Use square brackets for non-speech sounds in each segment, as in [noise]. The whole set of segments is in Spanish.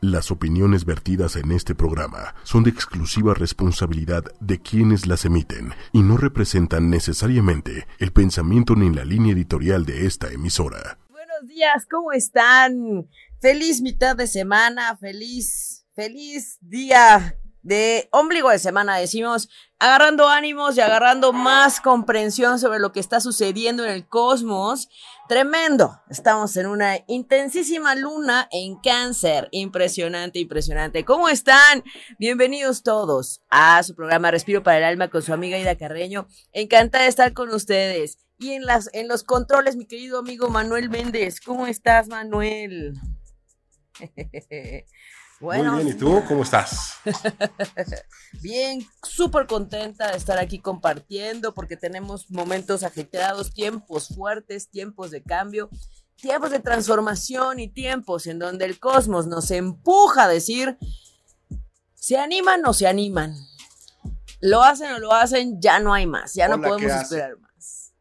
Las opiniones vertidas en este programa son de exclusiva responsabilidad de quienes las emiten y no representan necesariamente el pensamiento ni la línea editorial de esta emisora. Buenos días, ¿cómo están? Feliz mitad de semana, feliz, feliz día de ombligo de semana, decimos, agarrando ánimos y agarrando más comprensión sobre lo que está sucediendo en el cosmos. Tremendo. Estamos en una intensísima luna en cáncer. Impresionante, impresionante. ¿Cómo están? Bienvenidos todos a su programa Respiro para el Alma con su amiga Ida Carreño. Encantada de estar con ustedes. Y en, las, en los controles, mi querido amigo Manuel Méndez. ¿Cómo estás, Manuel? [laughs] Bueno, Muy bien, ¿y tú cómo estás? [laughs] bien, súper contenta de estar aquí compartiendo porque tenemos momentos agitados, tiempos fuertes, tiempos de cambio, tiempos de transformación y tiempos en donde el cosmos nos empuja a decir, ¿se animan o se animan? Lo hacen o lo hacen, ya no hay más, ya no podemos esperar más.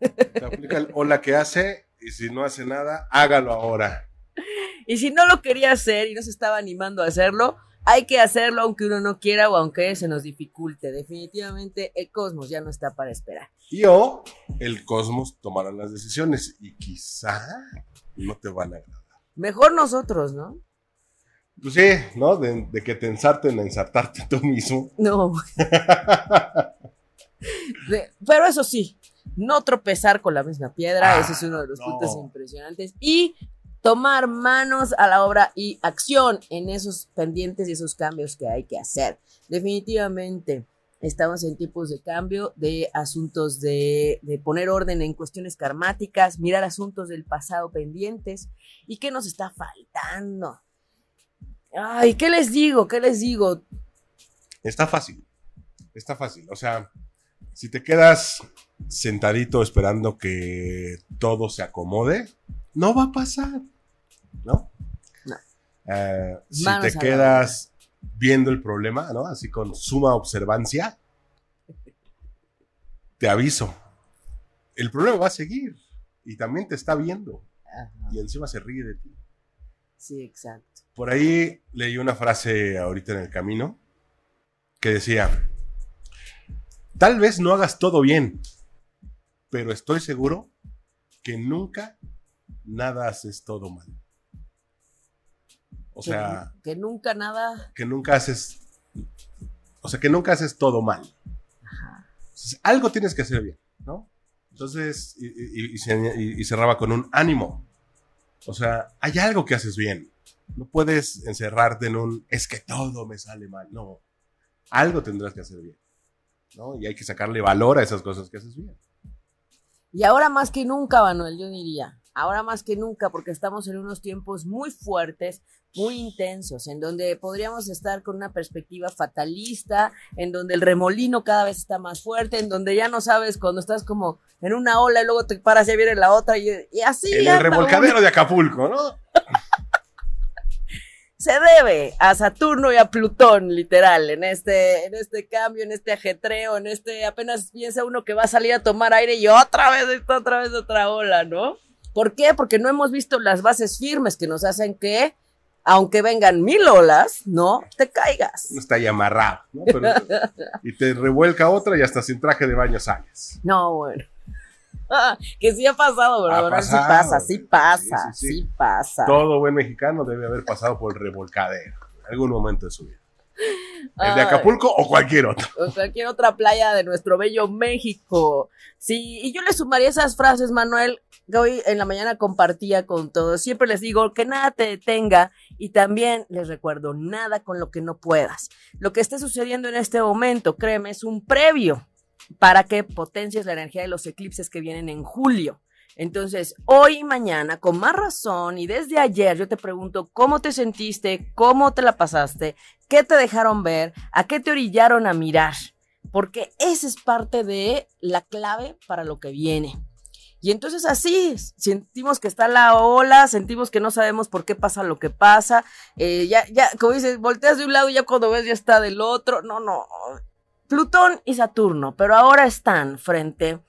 Te aplica el hola que hace y si no hace nada, hágalo ahora. [laughs] Y si no lo quería hacer y no se estaba animando a hacerlo, hay que hacerlo aunque uno no quiera o aunque se nos dificulte. Definitivamente el cosmos ya no está para esperar. Y o el cosmos tomará las decisiones y quizá no te van a agradar. Mejor nosotros, ¿no? Pues sí, ¿no? De, que te ensarten a ensartarte tú mismo. No. [laughs] pero eso sí, no tropezar con la misma piedra, ese es uno de los puntos impresionantes. Y tomar manos a la obra y acción en esos pendientes y esos cambios que hay que hacer. Definitivamente estamos en tiempos de cambio, de asuntos de, poner orden en cuestiones karmáticas, mirar asuntos del pasado pendientes y qué nos está faltando. Ay, ¿qué les digo? ¿Qué les digo? Está fácil, está fácil. O sea, si te quedas sentadito esperando que todo se acomode, no va a pasar, ¿no? Eh, si te quedas viendo el problema, ¿no? Así con suma observancia, te aviso, el problema va a seguir y también te está viendo y encima se ríe de ti. Sí, exacto. Por ahí leí una frase ahorita en el camino que decía, tal vez no hagas todo bien, pero estoy seguro que nunca nada haces todo mal. O sea. Que nunca nada. Que nunca haces. O sea, que nunca haces todo mal. Ajá. algo tienes que hacer bien, ¿no? Entonces, y, cerraba con un ánimo. O sea, hay algo que haces bien. No puedes encerrarte en un es que todo me sale mal. No. Algo tendrás que hacer bien. ¿no? Y hay que sacarle valor a esas cosas que haces bien. Y ahora más que nunca, Manuel, yo diría ahora más que nunca, porque estamos en unos tiempos muy fuertes, muy intensos, en donde podríamos estar con una perspectiva fatalista, en donde el remolino cada vez está más fuerte, en donde ya no sabes cuando estás como en una ola y luego te paras y viene la otra y, así. En el revolcadero de Acapulco, ¿no? [laughs] se debe a Saturno y a Plutón, literal, en este, en este cambio, en este ajetreo, en este apenas piensa uno que va a salir a tomar aire y otra vez, otra vez otra ola, ¿no? ¿Por qué? Porque no hemos visto las bases firmes que nos hacen que, aunque vengan mil olas, no te caigas. No está ahí amarrado, ¿no? [laughs] y te revuelca otra y hasta sin traje de baño sales. No, bueno. [laughs] que sí ha pasado, ¿verdad? sí pasa, sí pasa, sí, pasa. Todo buen mexicano debe haber pasado por el revolcadero en algún momento de su vida. ¿El de Acapulco o cualquier otro? Cualquier otra playa de nuestro bello México. Sí, y yo le sumaría esas frases, Manuel, que hoy en la mañana compartía con todos. Siempre les digo que nada te detenga y también les recuerdo nada con lo que no puedas. Lo que esté sucediendo en este momento, créeme, es un previo para que potencies la energía de los eclipses que vienen en julio. Entonces, hoy y mañana, con más razón, y desde ayer yo te pregunto cómo te sentiste, cómo te la pasaste, qué te dejaron ver, a qué te orillaron a mirar, porque esa es parte de la clave para lo que viene. Y entonces así, sentimos que está la ola, sentimos que no sabemos por qué pasa lo que pasa, eh, ya, ya, como dices, volteas de un lado y ya cuando ves ya está del otro, no, no, Plutón y Saturno, pero ahora están frente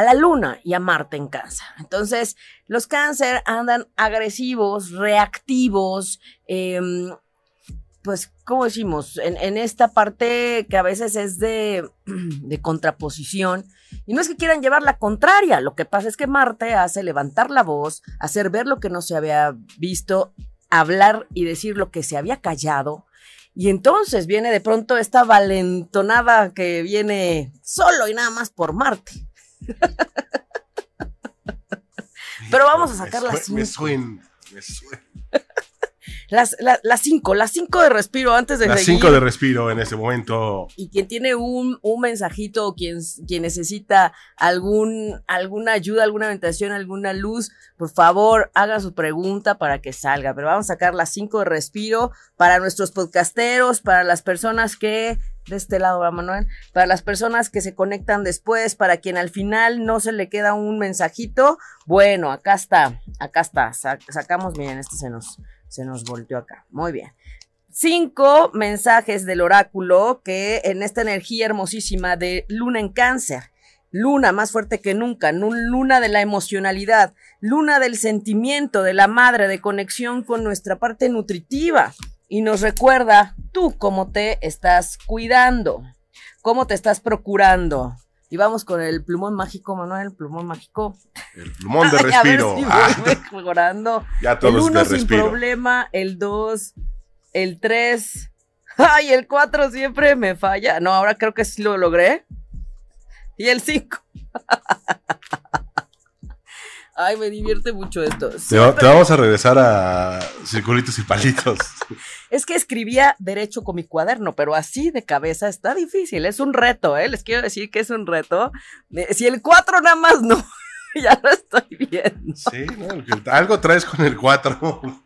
a la luna y a Marte en cáncer. Entonces, los cáncer andan agresivos, reactivos, em, pues, ¿cómo decimos? En, esta parte que a veces es de, [clears throat] de, contraposición. Y no es que quieran llevar la contraria, lo que pasa es que Marte hace levantar la voz, hacer ver lo que no se había visto, hablar y decir lo que se había callado. Y entonces viene de pronto esta valentonada que viene solo y nada más por Marte. Pero vamos a sacar las Me suena, me suena. Las, las cinco, las cinco de respiro antes de Las cinco de respiro en ese momento. Y quien tiene un, un mensajito o quien, quien necesita algún, alguna ayuda, alguna orientación, alguna luz, por favor, haga su pregunta para que salga. Pero vamos a sacar las cinco de respiro para nuestros podcasteros, para las personas que de este lado, va Manuel, para las personas que se conectan después, para quien al final no se le queda un mensajito, bueno, acá está, acá está, sacamos, miren, este se nos, se nos volteó acá. Muy bien. Cinco mensajes del oráculo que en esta energía hermosísima de luna en cáncer. Luna más fuerte que nunca, luna de la emocionalidad, luna del sentimiento, de la madre, de conexión con nuestra parte nutritiva. Y nos recuerda tú cómo te estás cuidando, cómo te estás procurando. Y vamos con el plumón mágico, Manuel, el plumón mágico. El plumón de respiro. Ah. mejorando. [laughs] Ya todos el uno sin problema, el dos, el tres. Ay, el cuatro siempre me falla. No, ahora creo que sí lo logré. Y el cinco. [laughs] Ay, me divierte mucho esto. Te, vamos a regresar a circulitos y palitos. [laughs] Es que escribía derecho con mi cuaderno, pero así de cabeza está difícil. Es un reto, ¿eh? Les quiero decir que es un reto. Si el 4 nada más no, [laughs] ya lo estoy viendo. Sí, algo traes con el 4.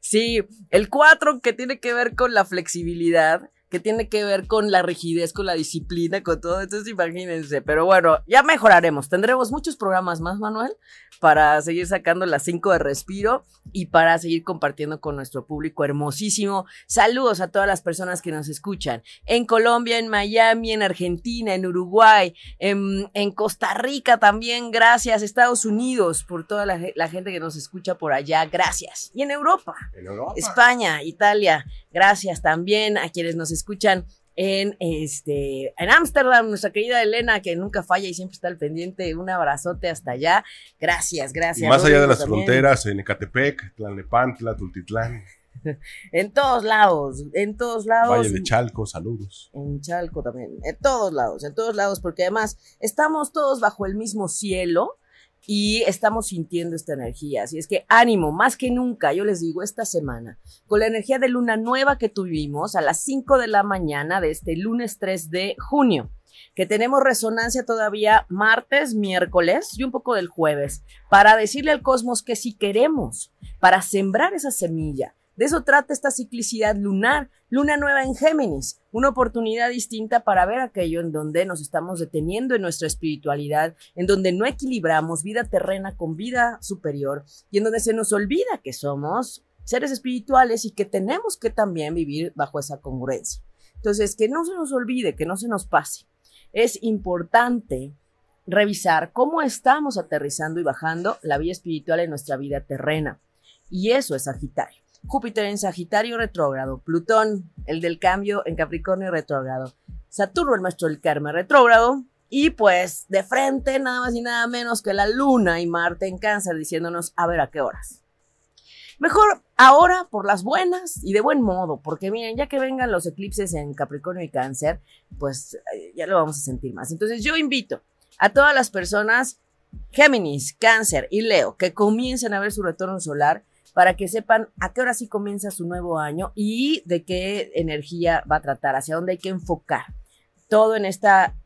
Sí, el 4 que tiene que ver con la flexibilidad que tiene que ver con la rigidez, con la disciplina, con todo. Entonces, imagínense. Pero bueno, ya mejoraremos. Tendremos muchos programas más, Manuel, para seguir sacando las 5 de respiro y para seguir compartiendo con nuestro público hermosísimo. Saludos a todas las personas que nos escuchan en Colombia, en Miami, en Argentina, en Uruguay, en, Costa Rica también. Gracias, Estados Unidos, por toda la, la gente que nos escucha por allá. Gracias. Y en Europa, en Europa. España, Italia. Gracias también a quienes nos escuchan en este en Ámsterdam, nuestra querida Elena, que nunca falla y siempre está al pendiente. Un abrazote hasta allá. Gracias, gracias. más allá de las fronteras, en Ecatepec, Tlalnepantla, Tultitlán. [laughs] en todos lados, en todos lados. Valle de Chalco, saludos. En Chalco también, en todos lados, en todos lados, porque además estamos todos bajo el mismo cielo y estamos sintiendo esta energía. Así es que ánimo, más que nunca, yo les digo, esta semana, con la energía de luna nueva que tuvimos a las 5 de la mañana de este lunes 3 de junio, que tenemos resonancia todavía martes, miércoles y un poco del jueves, para decirle al cosmos que si queremos, para sembrar esa semilla, de eso trata esta ciclicidad lunar, luna nueva en Géminis, una oportunidad distinta para ver aquello en donde nos estamos deteniendo en nuestra espiritualidad, en donde no equilibramos vida terrena con vida superior y en donde se nos olvida que somos seres espirituales y que tenemos que también vivir bajo esa congruencia. Entonces, que no se nos olvide, que no se nos pase. Es importante revisar cómo estamos aterrizando y bajando la vida espiritual en nuestra vida terrena. Y eso es Sagitario. Júpiter en Sagitario retrógrado, Plutón, el del cambio en Capricornio retrógrado, Saturno, el maestro del karma retrógrado, y pues de frente nada más y nada menos que la Luna y Marte en Cáncer diciéndonos a ver a qué horas. Mejor ahora por las buenas y de buen modo, porque miren, ya que vengan los eclipses en Capricornio y Cáncer, pues eh, ya lo vamos a sentir más. Entonces yo invito a todas las personas, Géminis, Cáncer y Leo, que comiencen a ver su retorno solar para que sepan a qué hora sí comienza su nuevo año y de qué energía va a tratar, hacia dónde hay que enfocar. Todo en esta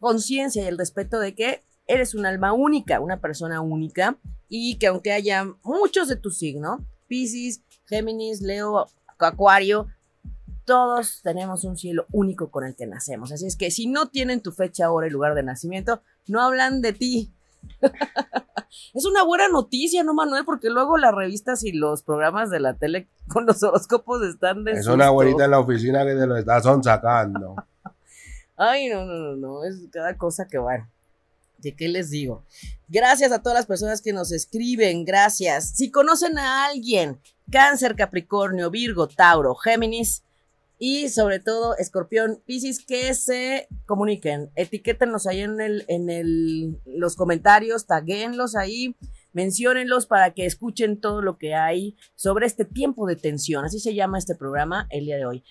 conciencia y el respeto de que eres un alma única, una persona única y que aunque haya muchos de tu signo, Pisces, Géminis, Leo, Acuario, todos tenemos un cielo único con el que nacemos. Así es que si no tienen tu fecha, hora y lugar de nacimiento, no hablan de ti, [laughs] es una buena noticia, ¿no, Manuel? Porque luego las revistas y los programas de la tele con los horóscopos están de. Es una abuelita en la oficina que te lo está sacando. Ay, no, no, no, no. Es cada cosa que va. ¿De qué les digo? Gracias a todas las personas que nos escriben, gracias. Si conocen a alguien, Cáncer, Capricornio, Virgo, Tauro, Géminis y sobre todo Escorpión, Piscis, que se comuniquen, etiquétenlos ahí en, el, en el, los comentarios, taguenlos ahí, menciónenlos para que escuchen todo lo que hay sobre este tiempo de tensión, así se llama este programa el día de hoy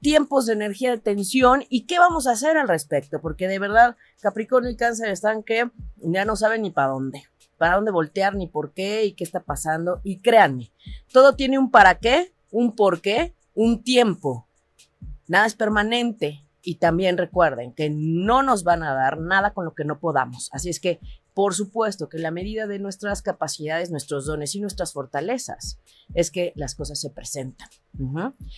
tiempos de energía de tensión y qué vamos a hacer al respecto, porque de verdad Capricornio y Cáncer están que ya no saben ni para dónde, para dónde voltear, ni por qué y qué está pasando. Y créanme, todo tiene un para qué, un por qué, un tiempo. Nada es permanente. Y también recuerden que no nos van a dar nada con lo que no podamos. Así es que por supuesto que la medida de nuestras capacidades, nuestros dones y nuestras fortalezas es que las cosas se presentan.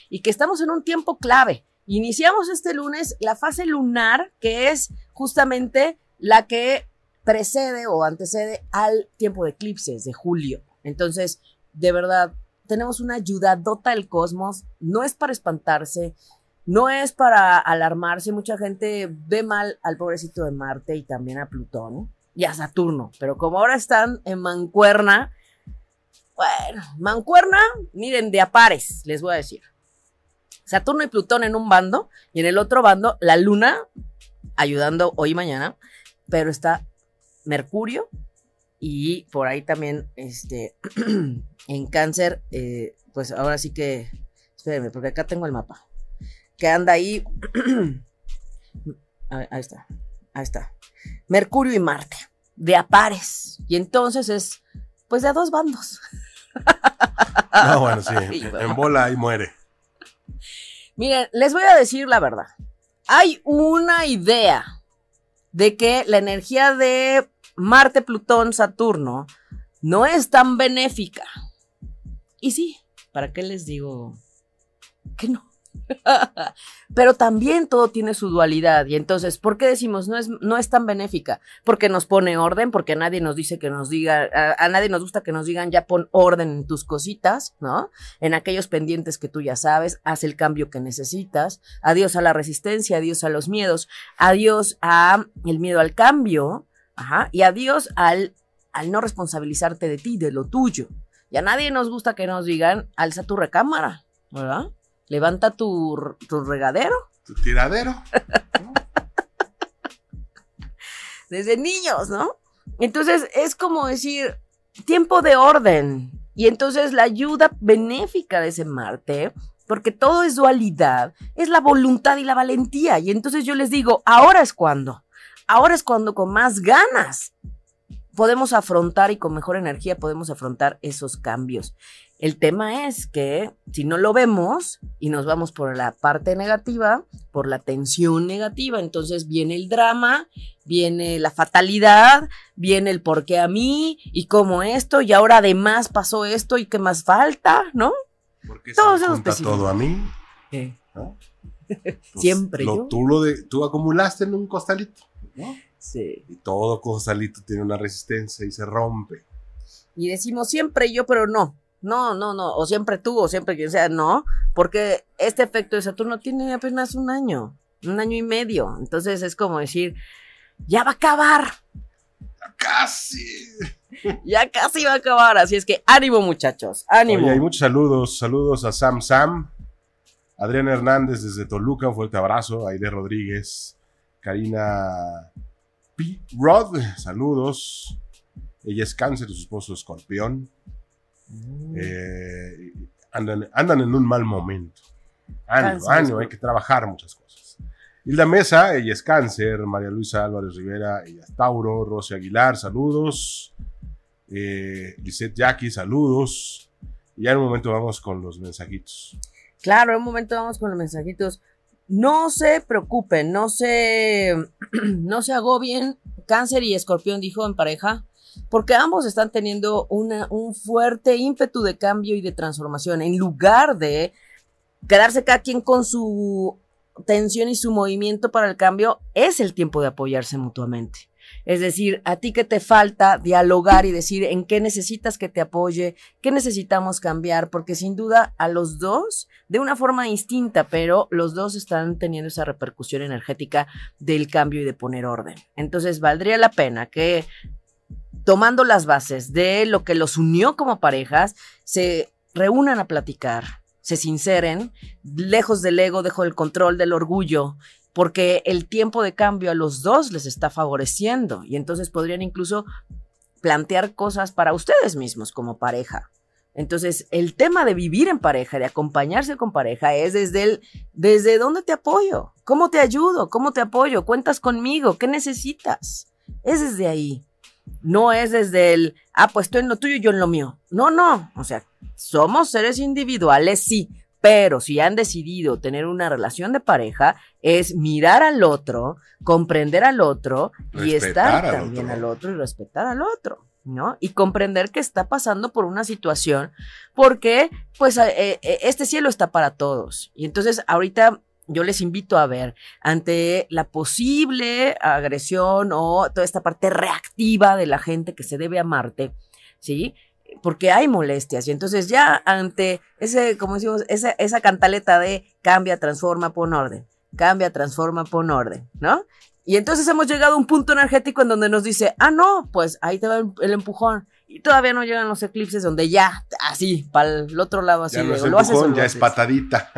Y que estamos en un tiempo clave. Iniciamos este lunes la fase lunar, que es justamente la que precede o antecede al tiempo de eclipses de julio. Entonces, de verdad, tenemos una ayudadota del cosmos. No es para espantarse, no es para alarmarse. Mucha gente ve mal al pobrecito de Marte y también a Plutón y a Saturno. Pero como ahora están en mancuerna, bueno, mancuerna, miren, de a pares, les voy a decir. Saturno y Plutón en un bando y en el otro bando la Luna ayudando hoy y mañana, pero está Mercurio y por ahí también este [clears throat] en cáncer, eh, pues ahora sí que, espérenme, porque acá tengo el mapa, que anda [clears throat] ahí, ahí está, ahí está, Mercurio y Marte, de a pares. Y entonces es, pues, de a dos bandos. No, [laughs] bueno, sí, [laughs] en bola y muere. Miren, les voy a decir la verdad. Hay una idea de que la energía de Marte, Plutón, Saturno no es tan benéfica. Y sí, ¿para qué les digo que no? [laughs] Pero también todo tiene su dualidad. Y entonces, ¿por qué decimos no es, no es tan benéfica? Porque nos pone orden, porque nadie nos dice que nos diga, a, nadie nos gusta que nos digan ya pon orden en tus cositas, ¿no? En aquellos pendientes que tú ya sabes, haz el cambio que necesitas. Adiós a la resistencia, adiós a los miedos, adiós a el miedo al cambio, ajá, y adiós al, al no responsabilizarte de ti, de lo tuyo. Y a nadie nos gusta que nos digan, alza tu recámara, ¿verdad? levanta tu, regadero. Tu tiradero. [laughs] Desde niños, ¿no? Entonces es como decir, tiempo de orden. Y entonces la ayuda benéfica de ese Marte, porque todo es dualidad, es la voluntad y la valentía. Y entonces yo les digo, ahora es cuando. Ahora es cuando con más ganas podemos afrontar y con mejor energía podemos afrontar esos cambios. El tema es que si no lo vemos y nos vamos por la parte negativa, por la tensión negativa, entonces viene el drama, viene la fatalidad, viene el por qué a mí y cómo esto y ahora además pasó esto y qué más falta, ¿no? Porque todo todo a mí. [laughs] Siempre yo. Tú, lo de, tú acumulaste en un costalito, ¿no? Sí. Y todo costalito tiene una resistencia y se rompe. Y decimos siempre yo, pero no. No, no, no. O siempre tú, o siempre quien sea, no. Porque este efecto de Saturno tiene apenas un año, un año y medio. Entonces es como decir, ya va a acabar. Ya casi. [laughs] ya casi va a acabar. Así es que ánimo, muchachos. Ánimo. Oye, hay muchos saludos. Saludos a Sam Sam. Adrián Hernández desde Toluca, un fuerte abrazo. Aide Rodríguez. Karina P. Rod, saludos. Ella es cáncer y su esposo escorpión. Mm. Eh, andan, andan, en un mal momento. Ánimo, ánimo, hay que trabajar muchas cosas. Hilda Mesa, ella es cáncer. María Luisa Álvarez Rivera, ella es Tauro. Rosy Aguilar, saludos. Eh, Lisette Jackie, saludos. Y ya en un momento vamos con los mensajitos. Claro, en un momento vamos con los mensajitos. No se preocupen, no se, [clears throat] no se agobien. Cáncer y escorpión dijo en pareja porque ambos están teniendo un fuerte ímpetu de cambio y de transformación. En lugar de quedarse cada quien con su tensión y su movimiento para el cambio, es el tiempo de apoyarse mutuamente. Es decir, a ti que te falta dialogar y decir en qué necesitas que te apoye, qué necesitamos cambiar, porque sin duda a los dos, de una forma distinta, pero los dos están teniendo esa repercusión energética del cambio y de poner orden. Entonces, valdría la pena que tomando las bases de lo que los unió como parejas, se reúnan a platicar, se sinceren, lejos del ego, dejo del control, del orgullo, porque el tiempo de cambio a los dos les está favoreciendo y entonces podrían incluso plantear cosas para ustedes mismos como pareja. Entonces, el tema de vivir en pareja, de acompañarse con pareja, es desde el, desde dónde te apoyo, cómo te ayudo, cómo te apoyo, cuentas conmigo, qué necesitas. Es desde ahí. No es desde el, ah, pues tú en lo tuyo y yo en lo mío. No, no. O sea, somos seres individuales, sí. Pero si han decidido tener una relación de pareja, es mirar al otro, comprender al otro y estar también al otro y respetar al otro. ¿no? Y comprender que está pasando por una situación porque, pues, eh, eh, este cielo está para todos. Y entonces, ahorita yo les invito a ver ante la posible agresión o toda esta parte reactiva de la gente que se debe a Marte, ¿sí? Porque hay molestias y entonces ya ante ese, como decimos, esa, esa cantaleta de cambia, transforma, pon orden, cambia, transforma, pon orden, ¿no? Y entonces hemos llegado a un punto energético en donde nos dice, ah, no, pues ahí te va el empujón y todavía no llegan los eclipses donde ya, así, para el otro lado, así. Ya, no es lo haces ya es patadita.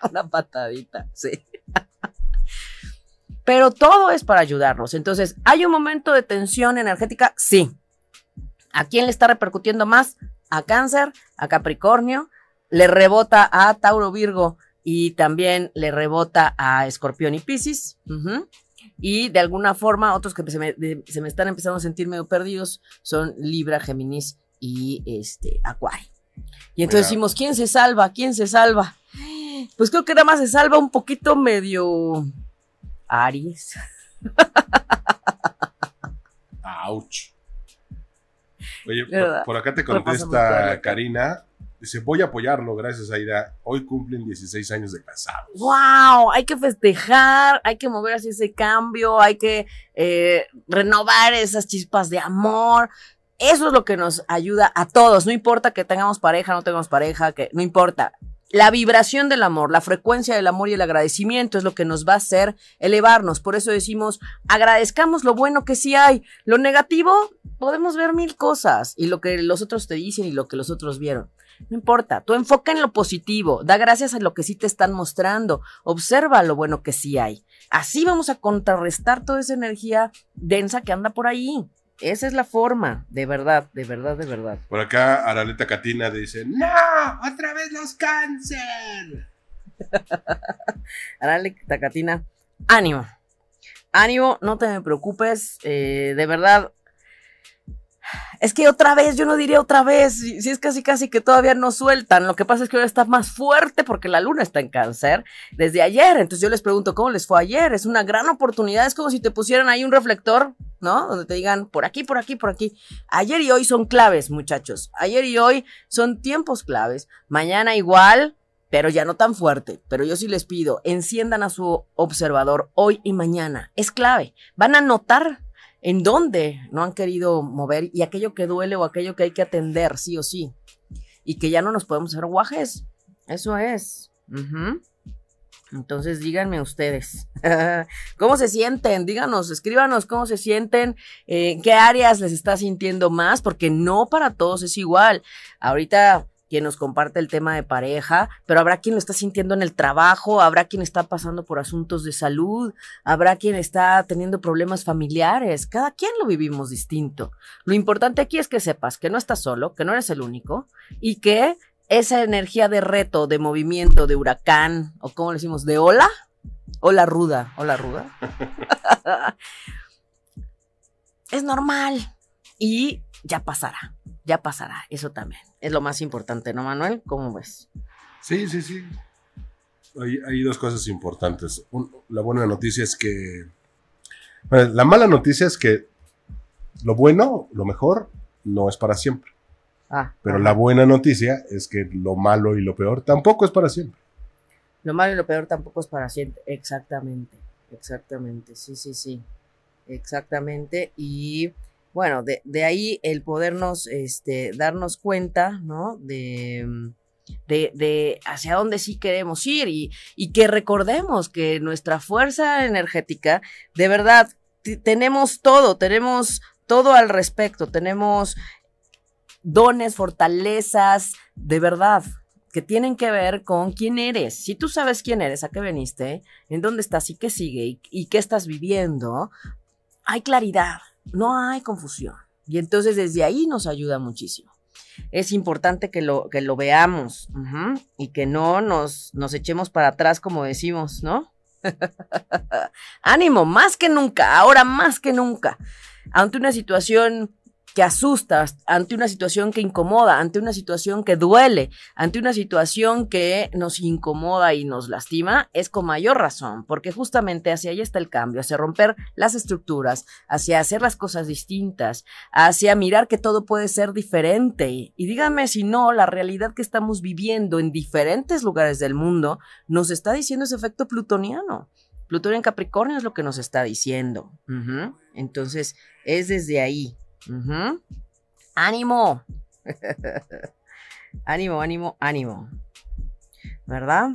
[laughs] Una patadita, sí. [laughs] Pero todo es para ayudarnos. Entonces, ¿hay un momento de tensión energética? Sí. ¿A quién le está repercutiendo más? A Cáncer, a Capricornio, le rebota a Tauro Virgo y también le rebota a Escorpión y Piscis y de alguna forma otros que se me, se me están empezando a sentir medio perdidos son Libra, Géminis y este Acuario. Y entonces decimos, ¿quién se salva? ¿Quién se salva? Pues creo que nada más se salva un poquito medio Aries. Ouch. Oye, por, acá te contesta Karina. Dice, voy a apoyarlo, gracias Aida. Hoy cumplen 16 años de casados. ¡Wow! Hay que festejar, hay que mover así ese cambio, hay que eh, renovar esas chispas de amor. Eso es lo que nos ayuda a todos. No importa que tengamos pareja, no tengamos pareja, que no importa. La vibración del amor, la frecuencia del amor y el agradecimiento es lo que nos va a hacer elevarnos. Por eso decimos, agradezcamos lo bueno que sí hay. Lo negativo, podemos ver mil cosas y lo que los otros te dicen y lo que los otros vieron. No importa, tú enfoca en lo positivo, da gracias a lo que sí te están mostrando, observa lo bueno que sí hay. Así vamos a contrarrestar toda esa energía densa que anda por ahí. Esa es la forma, de verdad, de verdad, de verdad. Por acá, Araleta Catina dice, ¡No! ¡Otra vez los cáncer! [laughs] Araleta Catina, ánimo. Ánimo, no te preocupes, eh, de verdad, es que otra vez, yo no diría otra vez, si, es casi casi que todavía no sueltan. Lo que pasa es que ahora está más fuerte porque la luna está en cáncer desde ayer. Entonces yo les pregunto, ¿cómo les fue ayer? Es una gran oportunidad, es como si te pusieran ahí un reflector, ¿no? Donde te digan, por aquí, por aquí, por aquí. Ayer y hoy son claves, muchachos. Ayer y hoy son tiempos claves. Mañana igual, pero ya no tan fuerte. Pero yo sí les pido, enciendan a su observador hoy y mañana. Es clave. Van a notar en dónde no han querido mover y aquello que duele o aquello que hay que atender, sí o sí. Y que ya no nos podemos hacer guajes. Eso es. Entonces díganme ustedes, [laughs] ¿cómo se sienten? Díganos, escríbanos cómo se sienten, en qué áreas les está sintiendo más, porque no para todos es igual. Ahorita quien nos comparte el tema de pareja, pero habrá quien lo está sintiendo en el trabajo, habrá quien está pasando por asuntos de salud, habrá quien está teniendo problemas familiares, cada quien lo vivimos distinto. Lo importante aquí es que sepas que no estás solo, que no eres el único y que esa energía de reto, de movimiento, de huracán, o como le decimos, de ola, ola ruda, ola ruda, [laughs] es normal y ya pasará, ya pasará, eso también es lo más importante, ¿no, Manuel? ¿Cómo ves? Sí, sí, sí. Hay, dos cosas importantes. la buena noticia es que... la mala noticia es que lo bueno, lo mejor, no es para siempre. Ah, Pero la buena noticia es que lo malo y lo peor tampoco es para siempre. Lo malo y lo peor tampoco es para siempre. Exactamente, exactamente. Sí, sí, sí. Exactamente. Y bueno, de, de ahí el podernos este, darnos cuenta, ¿no? De, de, de, hacia dónde sí queremos ir y, y, que recordemos que nuestra fuerza energética, de verdad, tenemos todo, tenemos todo al respecto, tenemos dones, fortalezas, de verdad, que tienen que ver con quién eres. Si tú sabes quién eres, a qué veniste, en dónde estás y qué sigue y qué estás viviendo, hay claridad, no hay confusión. Y entonces desde ahí nos ayuda muchísimo. Es importante que lo, que lo veamos y que no nos, nos echemos para atrás como decimos, ¿no? [laughs] Ánimo, más que nunca, ahora más que nunca, ante una situación que asusta, ante una situación que incomoda, ante una situación que duele, ante una situación que nos incomoda y nos lastima, es con mayor razón, porque justamente hacia ahí está el cambio, hacia romper las estructuras, hacia hacer las cosas distintas, hacia mirar que todo puede ser diferente. Y díganme si no, la realidad que estamos viviendo en diferentes lugares del mundo nos está diciendo ese efecto plutoniano. Plutón en Capricornio es lo que nos está diciendo. Entonces, es desde ahí. Uh. Ánimo. [laughs] ánimo, ánimo, ánimo. ¿Verdad?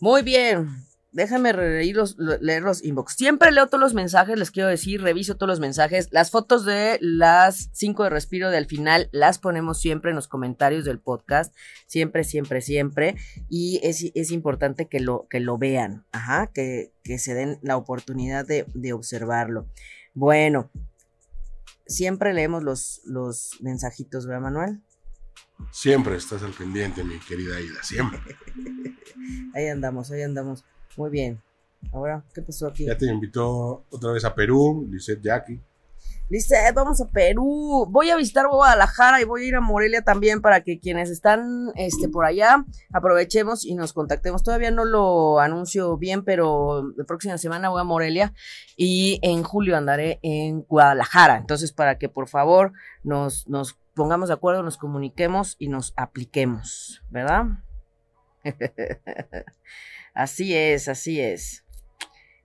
Muy bien. Déjame leer los, leer los inbox. Siempre leo todos los mensajes, les quiero decir, reviso todos los mensajes. Las fotos de las 5 de respiro del final las ponemos siempre en los comentarios del podcast. Siempre, siempre, siempre. Y es, es importante que lo, que lo vean. Ajá, que, que se den la oportunidad de, de observarlo. Bueno, siempre leemos los, los mensajitos, ¿verdad, Manuel? Siempre estás al pendiente, mi querida Ida, siempre. [laughs] ahí andamos, ahí andamos. Muy bien. Ahora, ¿qué pasó aquí? Ya te invitó otra vez a Perú, Lisette Jackie. Lisette, vamos a Perú. Voy a visitar Guadalajara y voy a ir a Morelia también para que quienes están este, por allá aprovechemos y nos contactemos. Todavía no lo anuncio bien, pero la próxima semana voy a Morelia y en julio andaré en Guadalajara. Entonces, para que por favor nos, nos pongamos de acuerdo, nos comuniquemos y nos apliquemos, ¿verdad? [laughs] Así es, así es.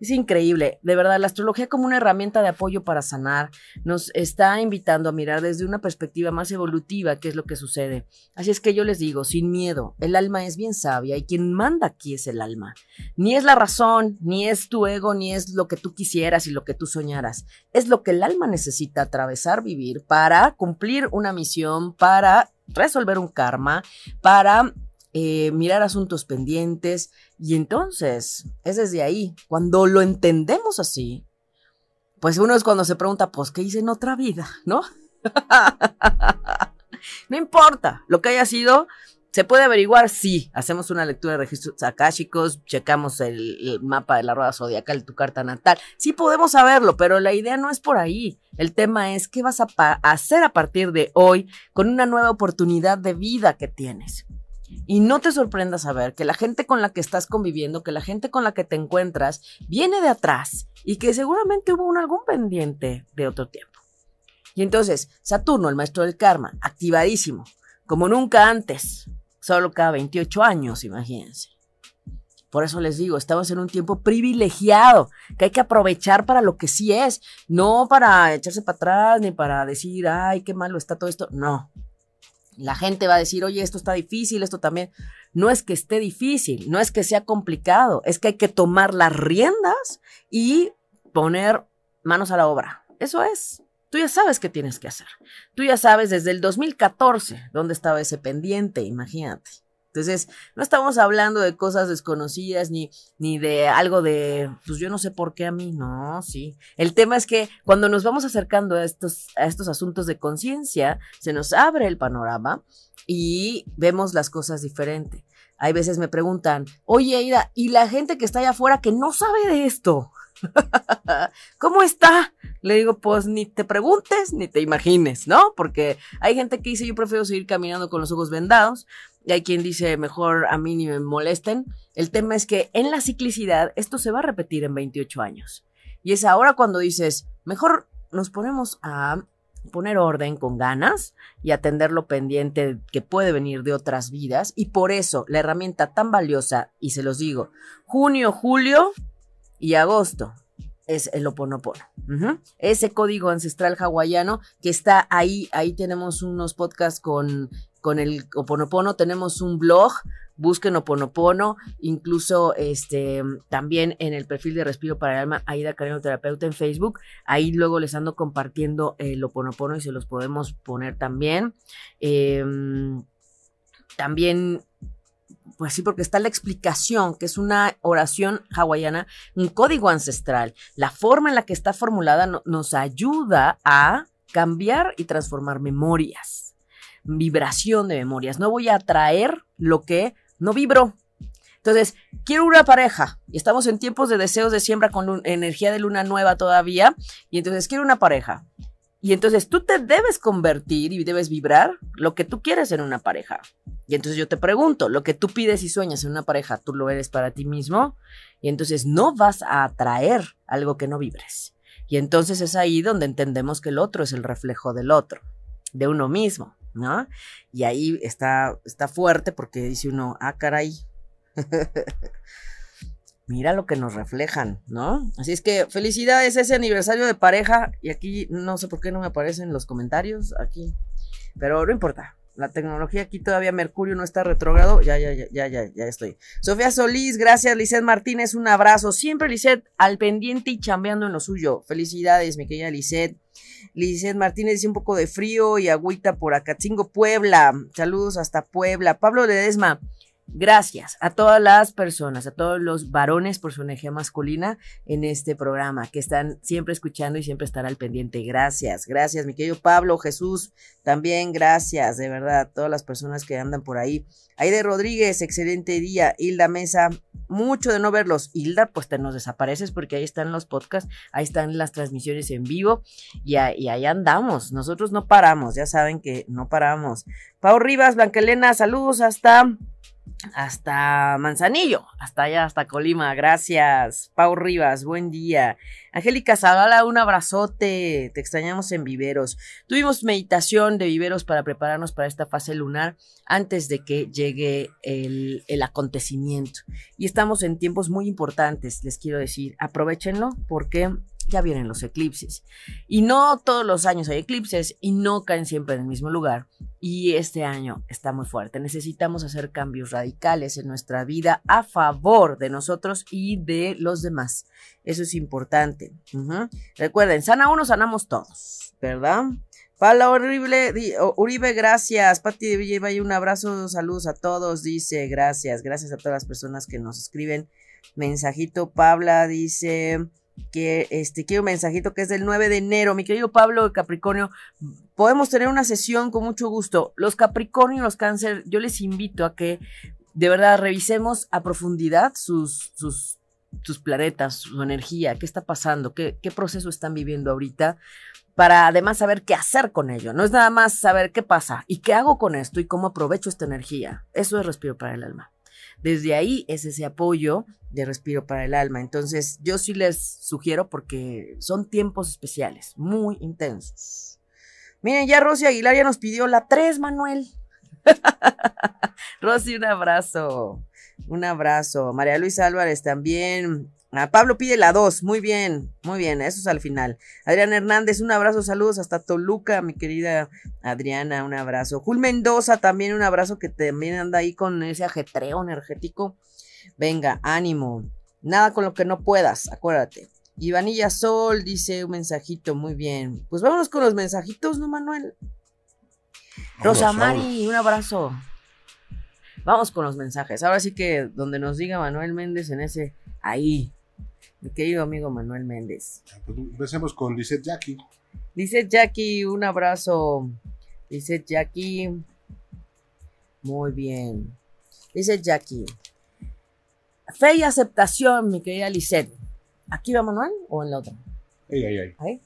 Es increíble, de verdad, la astrología como una herramienta de apoyo para sanar nos está invitando a mirar desde una perspectiva más evolutiva qué es lo que sucede. Así es que yo les digo, sin miedo, el alma es bien sabia y quien manda aquí es el alma. Ni es la razón, ni es tu ego, ni es lo que tú quisieras y lo que tú soñaras. Es lo que el alma necesita atravesar, vivir para cumplir una misión, para resolver un karma, para eh, mirar asuntos pendientes. Y entonces, es desde ahí, cuando lo entendemos así, pues uno es cuando se pregunta, pues, ¿qué hice en otra vida? [laughs] ¿No? no importa lo que haya sido, se puede averiguar sí, hacemos una lectura de registros akáshicos, checamos el, el, mapa de la rueda zodiacal, tu carta natal. Sí podemos saberlo, pero la idea no es por ahí. El tema es qué vas a hacer a partir de hoy con una nueva oportunidad de vida que tienes. Y no te sorprendas saber que la gente con la que estás conviviendo, que la gente con la que te encuentras, viene de atrás y que seguramente hubo algún pendiente de otro tiempo. Y entonces, Saturno, el maestro del karma, activadísimo, como nunca antes, solo cada 28 años, imagínense. Por eso les digo, estamos en un tiempo privilegiado, que hay que aprovechar para lo que sí es, no para echarse para atrás, ni para decir, ay, qué malo está todo esto, no, la gente va a decir, oye, esto está difícil, esto también. No es que esté difícil, no es que sea complicado, es que hay que tomar las riendas y poner manos a la obra. Eso es. Tú ya sabes qué tienes que hacer. Tú ya sabes desde el 2014 dónde estaba ese pendiente, imagínate. Entonces, no estamos hablando de cosas desconocidas ni, ni de algo de, pues yo no sé por qué a mí, no, sí. El tema es que cuando nos vamos acercando a estos, a estos asuntos de conciencia, se nos abre el panorama y vemos las cosas diferente. Hay veces me preguntan, oye, Ida, ¿y la gente que está allá afuera que no sabe de esto? [laughs] ¿Cómo está? Le digo, pues ni te preguntes ni te imagines, ¿no? Porque hay gente que dice, yo prefiero seguir caminando con los ojos vendados, y hay quien dice, mejor a mí ni me molesten. El tema es que en la ciclicidad esto se va a repetir en 28 años. Y es ahora cuando dices, mejor nos ponemos a poner orden con ganas y atender lo pendiente que puede venir de otras vidas. Y por eso la herramienta tan valiosa, y se los digo, junio, julio y agosto, es el oponopono. Ese código ancestral hawaiano que está ahí, ahí tenemos unos podcasts con, con el oponopono, tenemos un blog, busquen oponopono, incluso este también en el perfil de Respiro para el Alma, Aida Carino Terapeuta en Facebook, ahí luego les ando compartiendo el oponopono y se los podemos poner también. Em, también pues sí, porque está la explicación, que es una oración hawaiana, un código ancestral. La forma en la que está formulada no- nos ayuda a cambiar y transformar memorias, vibración de memorias. No voy a atraer lo que no vibro. Entonces, quiero una pareja y estamos en tiempos de deseos de siembra con energía de luna nueva todavía. Y entonces quiero una pareja. Y entonces tú te debes convertir y debes vibrar lo que tú quieres en una pareja. Y entonces yo te pregunto, lo que tú pides y sueñas en una pareja, ¿tú lo eres para ti mismo? Y entonces no vas a atraer algo que no vibres. Y entonces es ahí donde entendemos que el otro es el reflejo del otro, de uno mismo, ¿no? Y ahí está, está fuerte porque dice uno, ah, caray. [laughs] Mira lo que nos reflejan, ¿no? Así es que felicidades ese aniversario de pareja. Y aquí no sé por qué no me aparecen los comentarios aquí. Pero no importa. La tecnología aquí todavía Mercurio no está retrógrado. Ya, ya, ya, ya, ya, ya estoy. Sofía Solís, gracias. Lisette Martínez, un abrazo. Siempre Lisette al pendiente y chambeando en lo suyo. Felicidades, mi querida Lisette. Lisette Martínez dice un poco de frío y agüita por Acatzingo, Puebla. Saludos hasta Puebla. Pablo Ledesma, gracias a todas las personas, a todos los varones por su energía masculina en este programa, que están siempre escuchando y siempre están al pendiente. Gracias, gracias, mi querido Pablo, Jesús, también gracias, de verdad, todas las personas que andan por ahí. Aide Rodríguez, excelente día. Hilda Mesa, mucho de no verlos. Hilda, pues te nos desapareces porque ahí están los podcasts, ahí están las transmisiones en vivo y, a- ahí andamos. Nosotros no paramos, ya saben que no paramos. Pau Rivas, Blanquelena, saludos hasta hasta Manzanillo, hasta allá, hasta Colima. Gracias. Pau Rivas, buen día. Angélica Zavala, un abrazote. Te extrañamos en Viveros. Tuvimos meditación de Viveros para prepararnos para esta fase lunar antes de que llegue el, el acontecimiento. Y estamos en tiempos muy importantes, les quiero decir. Aprovechenlo porque ya vienen los eclipses. Y no todos los años hay eclipses y no caen siempre en el mismo lugar. Y este año está muy fuerte. Necesitamos hacer cambios radicales en nuestra vida a favor de nosotros y de los demás. Eso es importante. Recuerden, sana uno, sanamos todos, ¿verdad? Pala horrible, Uribe, gracias. Pati de Valle, un abrazo, saludos a todos, dice, gracias, gracias a todas las personas que nos escriben. Mensajito, Pabla dice que este quiero un mensajito que es del 9 de enero. Mi querido Pablo Capricornio, podemos tener una sesión con mucho gusto. Los Capricornio y los Cáncer, yo les invito a que de verdad revisemos a profundidad sus, sus, sus planetas, su energía, qué está pasando, qué, qué proceso están viviendo ahorita, para además saber qué hacer con ello. No es nada más saber qué pasa y qué hago con esto y cómo aprovecho esta energía. Eso es respiro para el alma. Desde ahí es ese apoyo de respiro para el alma. Entonces, yo sí les sugiero porque son tiempos especiales, muy intensos. Miren, ya Rosy Aguilar ya nos pidió la 3, Manuel. [laughs] Rosy, un abrazo. Un abrazo. María Luisa Álvarez también. Ah, Pablo pide la 2. Muy bien, muy bien. Eso es al final. Adriana Hernández, un abrazo. Saludos hasta Toluca, mi querida Adriana. Un abrazo. Jul Mendoza también, un abrazo que también anda ahí con ese ajetreo energético. Venga, ánimo. Nada con lo que no puedas, acuérdate. Ivanilla Sol dice un mensajito, muy bien. Pues vámonos con los mensajitos, ¿no, Manuel? Rosa Mari, un abrazo. Vamos con los mensajes. Ahora sí que donde nos diga Manuel Méndez en ese, ahí. Mi querido amigo Manuel Méndez. Pues empecemos con Lisette Jackie. Dice Jackie, un abrazo. Dice Jackie. Muy bien. Dice Jackie. Fe y aceptación, mi querida Lisette. ¿Aquí va Manuel o en la otra? Ay, ay. Ahí.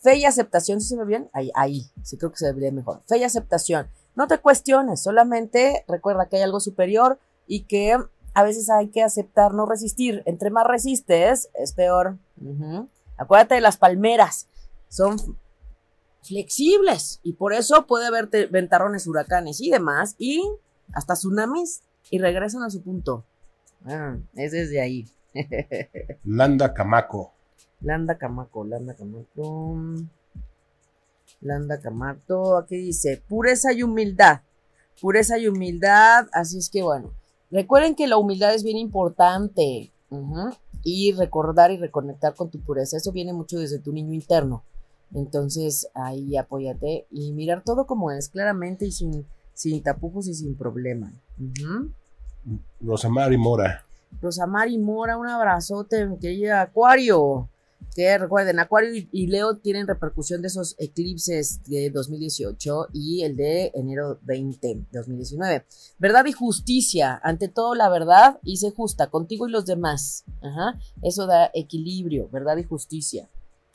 Fe y aceptación, ¿sí se ve bien? Ahí, ahí. Sí creo que se ve mejor. Fe y aceptación. No te cuestiones, solamente recuerda que hay algo superior y que a veces hay que aceptar, no resistir. Entre más resistes, es peor. Acuérdate de las palmeras. Son flexibles y por eso puede haber ventarrones, huracanes y demás y hasta tsunamis y regresan a su punto. Ah, es desde ahí. [laughs] Landa Camaco. Landa Camaco, Landa Camaco. Landa Camato, aquí dice, pureza y humildad. Pureza y humildad, así es que bueno, recuerden que la humildad es bien importante. Y recordar y reconectar con tu pureza, eso viene mucho desde tu niño interno. Entonces ahí apóyate y mirar todo como es, claramente y sin, sin tapujos y sin problema. Rosamari Mora. Rosamari Mora, un abrazote, mi querida Acuario. Que recuerden, Acuario y Leo tienen repercusión de esos eclipses de 2018 y el de enero 20, 2019. Verdad y justicia, ante todo la verdad y sé justa contigo y los demás. Ajá. Eso da equilibrio, verdad y justicia.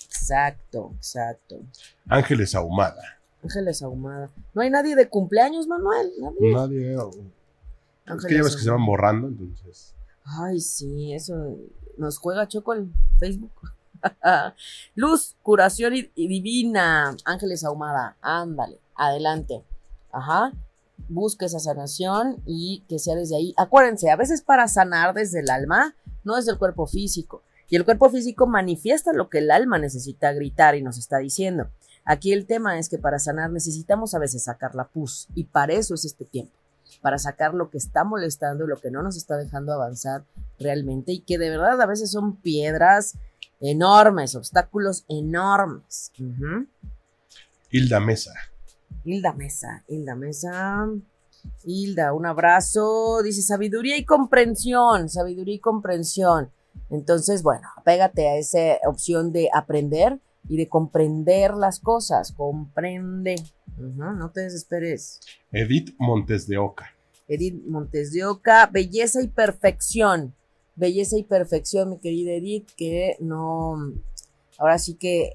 Exacto, exacto. Ángeles Ahumada. Ángeles Ahumada. No hay nadie de cumpleaños, Manuel. Nadie. Nadie. Es que ya ves que se van borrando, entonces. Ay, sí, eso nos juega Choco el Facebook. [laughs] Luz, curación y, divina. Ángeles Ahumada. Ándale, adelante. Ajá. Busque esa sanación y que sea desde ahí. Acuérdense, a veces para sanar desde el alma, no desde el cuerpo físico. Y el cuerpo físico manifiesta lo que el alma necesita gritar y nos está diciendo. Aquí el tema es que para sanar necesitamos a veces sacar la pus y para eso es este tiempo, para sacar lo que está molestando, lo que no nos está dejando avanzar realmente y que de verdad a veces son piedras enormes, obstáculos enormes. Hilda Mesa. Hilda Mesa, Hilda Mesa. Hilda, un abrazo. Dice sabiduría y comprensión, sabiduría y comprensión. Entonces, bueno, apégate a esa opción de aprender y de comprender las cosas. Comprende. no te desesperes. Edith Montes de Oca. Edith Montes de Oca, belleza y perfección. Belleza y perfección, mi querida Edith, que no, ahora sí que,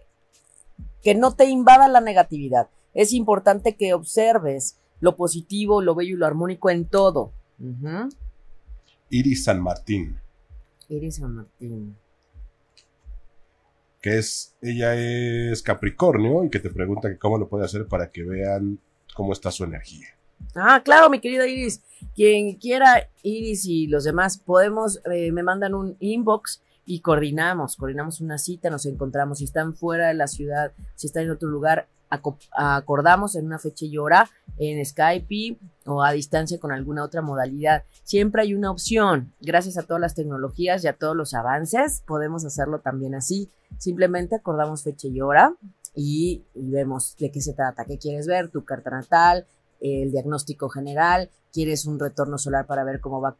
que no te invada la negatividad. Es importante que observes lo positivo, lo bello y lo armónico en todo. Iris San Martín. Iris San Martín. Que es, ella es Capricornio y que te pregunta que cómo lo puede hacer para que vean cómo está su energía. Ah, claro, mi querida Iris. Quien quiera, Iris y los demás, podemos, eh, me mandan un inbox y coordinamos, coordinamos una cita, nos encontramos. Si están fuera de la ciudad, si están en otro lugar, acordamos en una fecha y hora en Skype o a distancia con alguna otra modalidad. Siempre hay una opción. Gracias a todas las tecnologías y a todos los avances, podemos hacerlo también así. Simplemente acordamos fecha y hora y, vemos de qué se trata, qué quieres ver, tu carta natal, el diagnóstico general, quieres un retorno solar para ver cómo va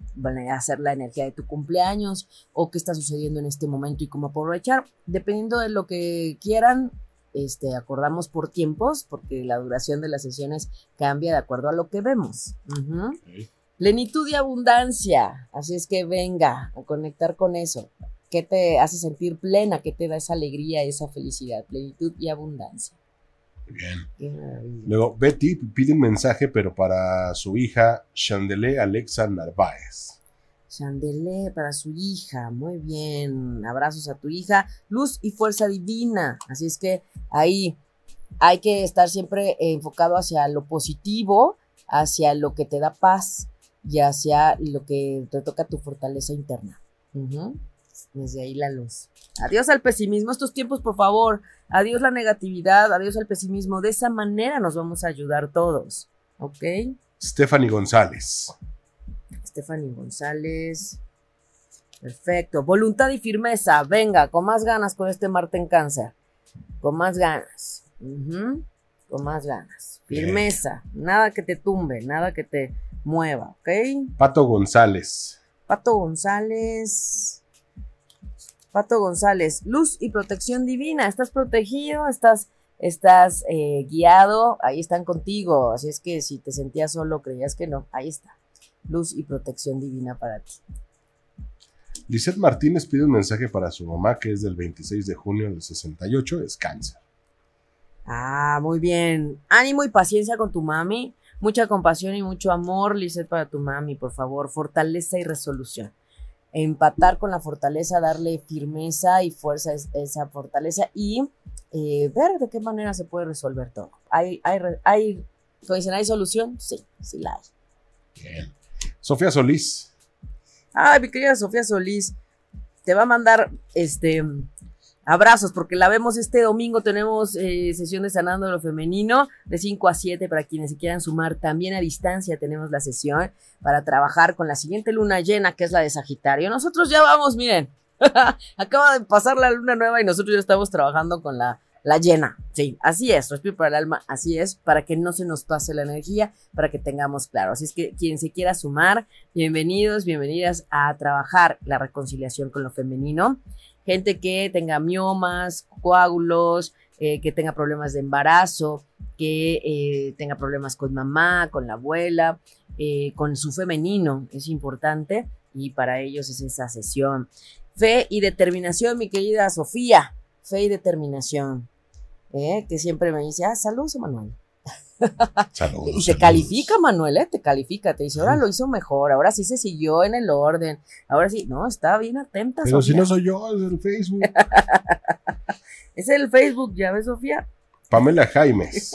a ser la energía de tu cumpleaños o qué está sucediendo en este momento y cómo aprovechar. Dependiendo de lo que quieran, este, acordamos por tiempos, porque la duración de las sesiones cambia de acuerdo a lo que vemos. Plenitud y abundancia, así es que venga a conectar con eso. ¿Qué te hace sentir plena? ¿Qué te da esa alegría, esa felicidad? Plenitud y abundancia. Bien. Luego, Betty pide un mensaje, pero para su hija, Chandele Alexa Narváez. Chandele para su hija, muy bien. Abrazos a tu hija. Luz y fuerza divina. Así es que ahí hay que estar siempre enfocado hacia lo positivo, hacia lo que te da paz y hacia lo que te toca tu fortaleza interna. Desde ahí la luz. Adiós al pesimismo estos tiempos, por favor. Adiós la negatividad, adiós al pesimismo. De esa manera nos vamos a ayudar todos. ¿Ok? Stephanie González. Stephanie González. Perfecto. Voluntad y firmeza. Venga, con más ganas con este Marte en cáncer. Con más ganas. Con más ganas. Firmeza. Nada que te tumbe, nada que te mueva, ¿ok? Pato González. Pato González. Pato González, luz y protección divina. Estás protegido, estás, estás eh, guiado, ahí están contigo. Así es que si te sentías solo, creías que no, ahí está. Luz y protección divina para ti. Lizeth Martínez pide un mensaje para su mamá que es del 26 de junio del 68, es cáncer. Ah, muy bien. Ánimo y paciencia con tu mami. Mucha compasión y mucho amor, Lizeth, para tu mami, por favor. Fortaleza y resolución empatar con la fortaleza, darle firmeza y fuerza a esa fortaleza y eh, ver de qué manera se puede resolver todo. ¿Hay, hay, hay, dicen, ¿hay solución? Sí, sí la hay. Bien. Sofía Solís. Ay, mi querida Sofía Solís, te va a mandar este Abrazos, porque la vemos este domingo, tenemos eh, sesión de Sanando lo Femenino de 5 a 7 para quienes se quieran sumar. También a distancia tenemos la sesión para trabajar con la siguiente luna llena, que es la de Sagitario. Nosotros ya vamos, miren, [laughs] acaba de pasar la luna nueva y nosotros ya estamos trabajando con la, la llena. Sí, así es, respiro para el alma, así es, para que no se nos pase la energía, para que tengamos claro. Así es que quien se quiera sumar, bienvenidos, bienvenidas a trabajar la reconciliación con lo femenino gente que tenga miomas, coágulos, eh, que tenga problemas de embarazo, que eh, tenga problemas con mamá, con la abuela, eh, con su femenino, es importante y para ellos es esa sesión. Fe y determinación, mi querida Sofía, fe y determinación, que siempre me dice, ah, saludos, Manuel. Y te califica, Manuel, ¿eh? te califica, te dice, ahora lo hizo mejor, ahora sí se siguió en el orden, ahora sí, no, está bien atenta. Pero si no soy yo, es el Facebook. [laughs] es el Facebook, ¿ya ves, Sofía? Pamela Jaimes.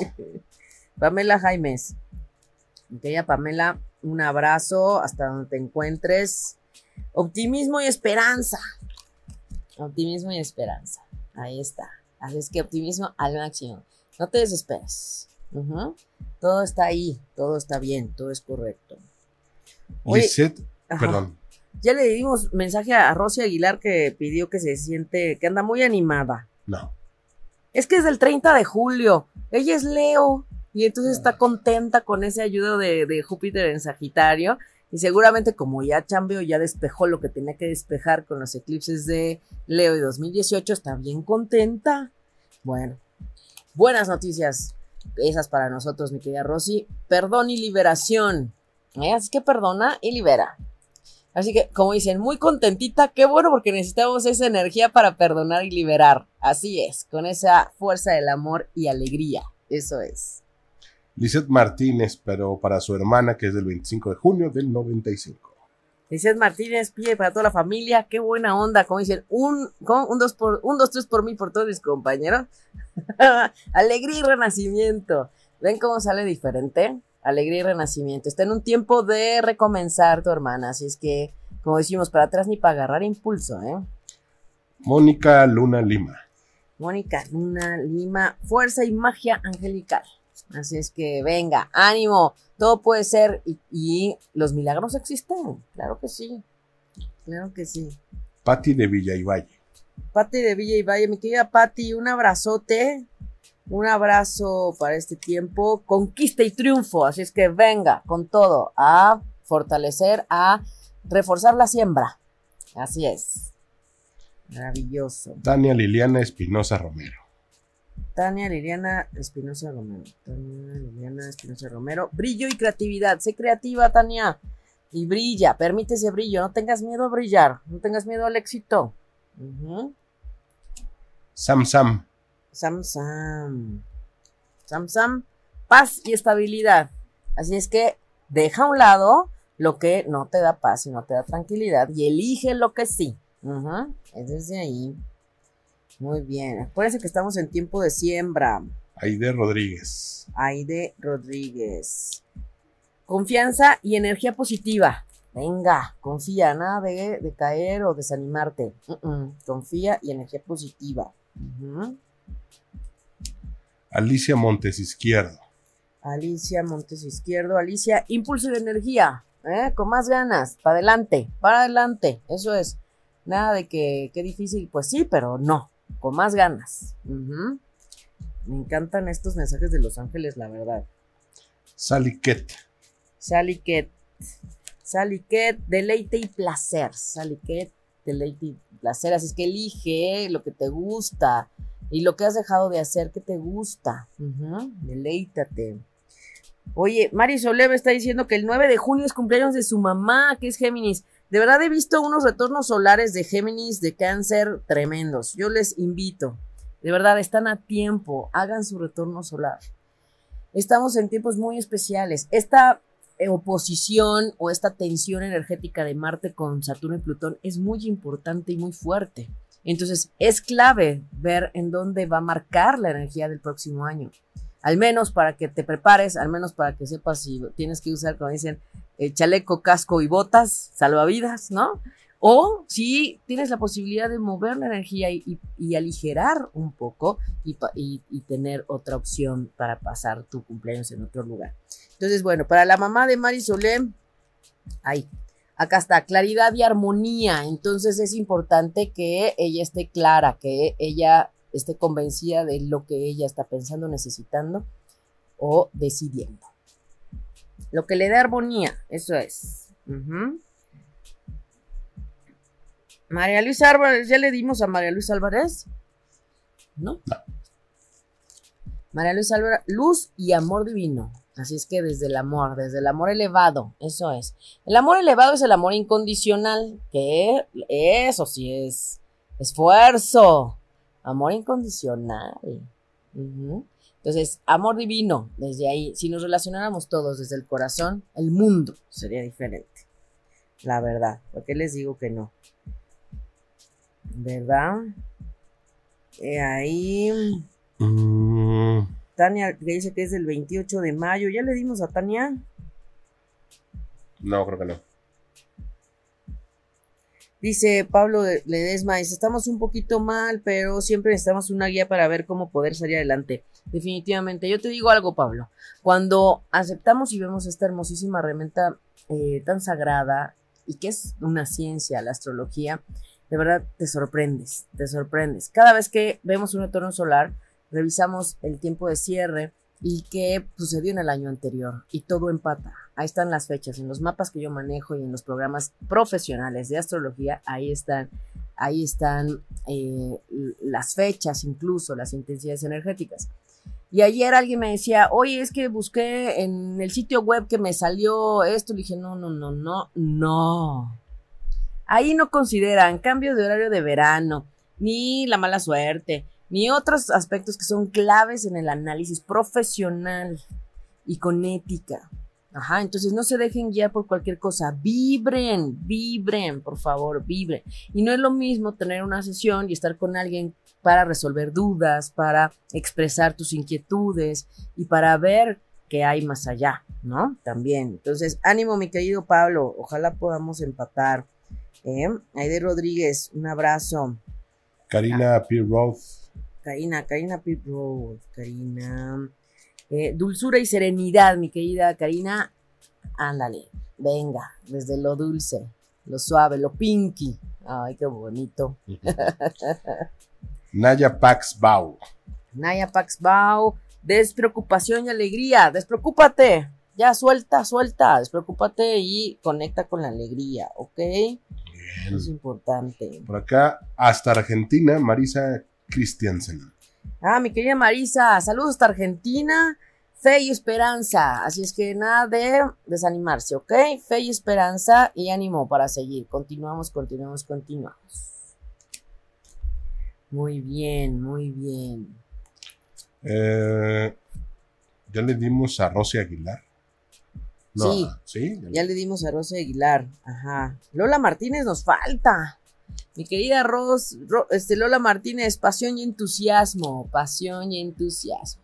[laughs] Pamela Jaimes. Ok, Pamela, un abrazo hasta donde te encuentres. Optimismo y esperanza. Optimismo y esperanza. Ahí está. Así es que optimismo al máximo. No te desesperes. Todo está ahí, todo está bien, todo es correcto. perdón. Ya le dimos mensaje a Rosy Aguilar que pidió que se siente, que anda muy animada. No. Es que es el 30 de julio. Ella es Leo y entonces está contenta con ese ayudo de, de Júpiter en Sagitario. Y seguramente como ya chambeó, ya despejó lo que tenía que despejar con los eclipses de Leo de 2018, está bien contenta. Bueno, buenas noticias esas para nosotros, mi querida Rosy. Perdón y liberación. ¿eh? Así que perdona y libera. Así que, como dicen, muy contentita, qué bueno porque necesitamos esa energía para perdonar y liberar. Así es, con esa fuerza del amor y alegría. Eso es. Lizeth Martínez, pero para su hermana, que es del 25 de junio del 95. Lizeth Martínez pide para toda la familia, qué buena onda, como dicen, un, un dos por, un, dos, tres por mí, por todos mis compañeros. [laughs] Alegría y renacimiento. ¿Ven cómo sale diferente? Alegría y renacimiento. Está en un tiempo de recomenzar tu hermana, así es que, como decimos, para atrás ni para agarrar impulso, ¿eh? Mónica Luna Lima. Mónica Luna Lima, fuerza y magia angelical. Así es que venga, ánimo, todo puede ser y, los milagros existen, claro que sí, claro que sí. Patti de Villa y Valle. Patti de Villa y Valle, mi querida Patti, un abrazote, un abrazo para este tiempo, conquista y triunfo, así es que venga con todo a fortalecer, a reforzar la siembra, así es. Maravilloso. Tania Liliana Espinosa Romero. Tania Liliana Espinosa Romero. Tania Liliana Espinosa Romero. Brillo y creatividad. Sé creativa, Tania. Y brilla. Permite ese brillo. No tengas miedo a brillar. No tengas miedo al éxito. Sam Sam. Sam Sam. Sam Sam. Paz y estabilidad. Así es que deja a un lado lo que no te da paz y no te da tranquilidad y elige lo que sí. Es desde ahí. Muy bien. Acuérdense que estamos en tiempo de siembra. Aide Rodríguez. Aide Rodríguez. Confianza y energía positiva. Venga, confía, nada de, caer o desanimarte. Confía y energía positiva. Alicia Montes Izquierdo. Alicia Montes Izquierdo. Alicia, impulso de energía. ¿eh? Con más ganas. Para adelante, para adelante. Eso es. Nada de que, qué difícil. Pues sí, pero no con más ganas. Me encantan estos mensajes de Los Ángeles, la verdad. Ket. Sally Ket, deleite y placer. Sally Ket, deleite y placer. Así es que elige lo que te gusta y lo que has dejado de hacer que te gusta. Deleítate. Oye, Mari Soleve está diciendo que el 9 de junio es cumpleaños de su mamá, que es Géminis. De verdad he visto unos retornos solares de Géminis de cáncer tremendos. Yo les invito, de verdad están a tiempo, hagan su retorno solar. Estamos en tiempos muy especiales. Esta oposición o esta tensión energética de Marte con Saturno y Plutón es muy importante y muy fuerte. Entonces es clave ver en dónde va a marcar la energía del próximo año. Al menos para que te prepares, al menos para que sepas si tienes que usar, como dicen, chaleco, casco y botas, salvavidas, ¿no? O si tienes la posibilidad de mover la energía y, aligerar un poco y, y, tener otra opción para pasar tu cumpleaños en otro lugar. Entonces, bueno, para la mamá de Mari Solé, ahí, acá está, claridad y armonía. Entonces es importante que ella esté clara, que ella esté convencida de lo que ella está pensando, necesitando o decidiendo. Lo que le dé armonía, eso es. María Luis Álvarez, ¿ya le dimos a María Luis Álvarez? ¿No? María Luis Álvarez, luz y amor divino. Así es que desde el amor, desde el amor elevado, eso es. El amor elevado es el amor incondicional, que eso sí es esfuerzo, amor incondicional. Entonces, amor divino, desde ahí, si nos relacionáramos todos desde el corazón, el mundo sería diferente. La verdad, ¿por qué les digo que no? ¿Verdad? Eh, ahí. Mm. Tania que dice que es del 28 de mayo. ¿Ya le dimos a Tania? No, creo que no. Dice Pablo Ledesma, dice, estamos un poquito mal, pero siempre necesitamos una guía para ver cómo poder salir adelante. Definitivamente. Yo te digo algo, Pablo. Cuando aceptamos y vemos esta hermosísima herramienta eh, tan sagrada y que es una ciencia, la astrología, de verdad te sorprendes, te sorprendes. Cada vez que vemos un retorno solar, revisamos el tiempo de cierre y qué sucedió en el año anterior y todo empata. Ahí están las fechas, en los mapas que yo manejo y en los programas profesionales de astrología, ahí están, ahí están eh, las fechas, incluso las intensidades energéticas. Y ayer alguien me decía, oye, es que busqué en el sitio web que me salió esto. Le dije, no, no, no, no, no. Ahí no consideran cambio de horario de verano, ni la mala suerte, ni otros aspectos que son claves en el análisis profesional y con ética. Ajá, entonces no se dejen guiar por cualquier cosa, vibren, vibren, por favor, vibren. Y no es lo mismo tener una sesión y estar con alguien para resolver dudas, para expresar tus inquietudes y para ver qué hay más allá, ¿no? También. Entonces, ánimo, mi querido Pablo, ojalá podamos empatar. ¿eh? Aide Rodríguez, un abrazo. Karina P. Karina, Karina P. Karina. Eh, dulzura y serenidad, mi querida Karina. Ándale, venga, desde lo dulce, lo suave, lo pinky. Ay, qué bonito. [laughs] Naya Pax Bau. Naya Pax Bau. Despreocupación y alegría. Despreocúpate. Ya suelta, suelta. Despreocúpate y conecta con la alegría, ¿ok? Bien. Es importante. Por acá, hasta Argentina, Marisa Christiansen. Ah, mi querida Marisa, saludos hasta Argentina. Fe y esperanza. Así es que nada de desanimarse, ¿ok? Fe y esperanza y ánimo para seguir. Continuamos, continuamos, continuamos. Muy bien, muy bien. Eh, ya le dimos a Rosy Aguilar. sí, ¿sí? Ya, le dimos a Rosy Aguilar. Ajá. Lola Martínez nos falta. Mi querida Ros, este Lola Martínez, pasión y entusiasmo. Pasión y entusiasmo.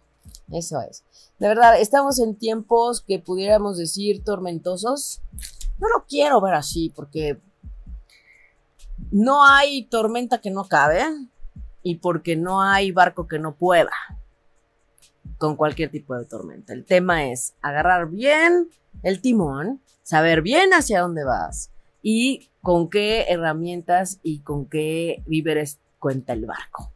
Eso es. De verdad, estamos en tiempos que pudiéramos decir tormentosos. No lo quiero ver así porque no hay tormenta que no cabe y porque no hay barco que no pueda con cualquier tipo de tormenta. El tema es agarrar bien el timón, saber bien hacia dónde vas y con qué herramientas y con qué víveres cuenta el barco.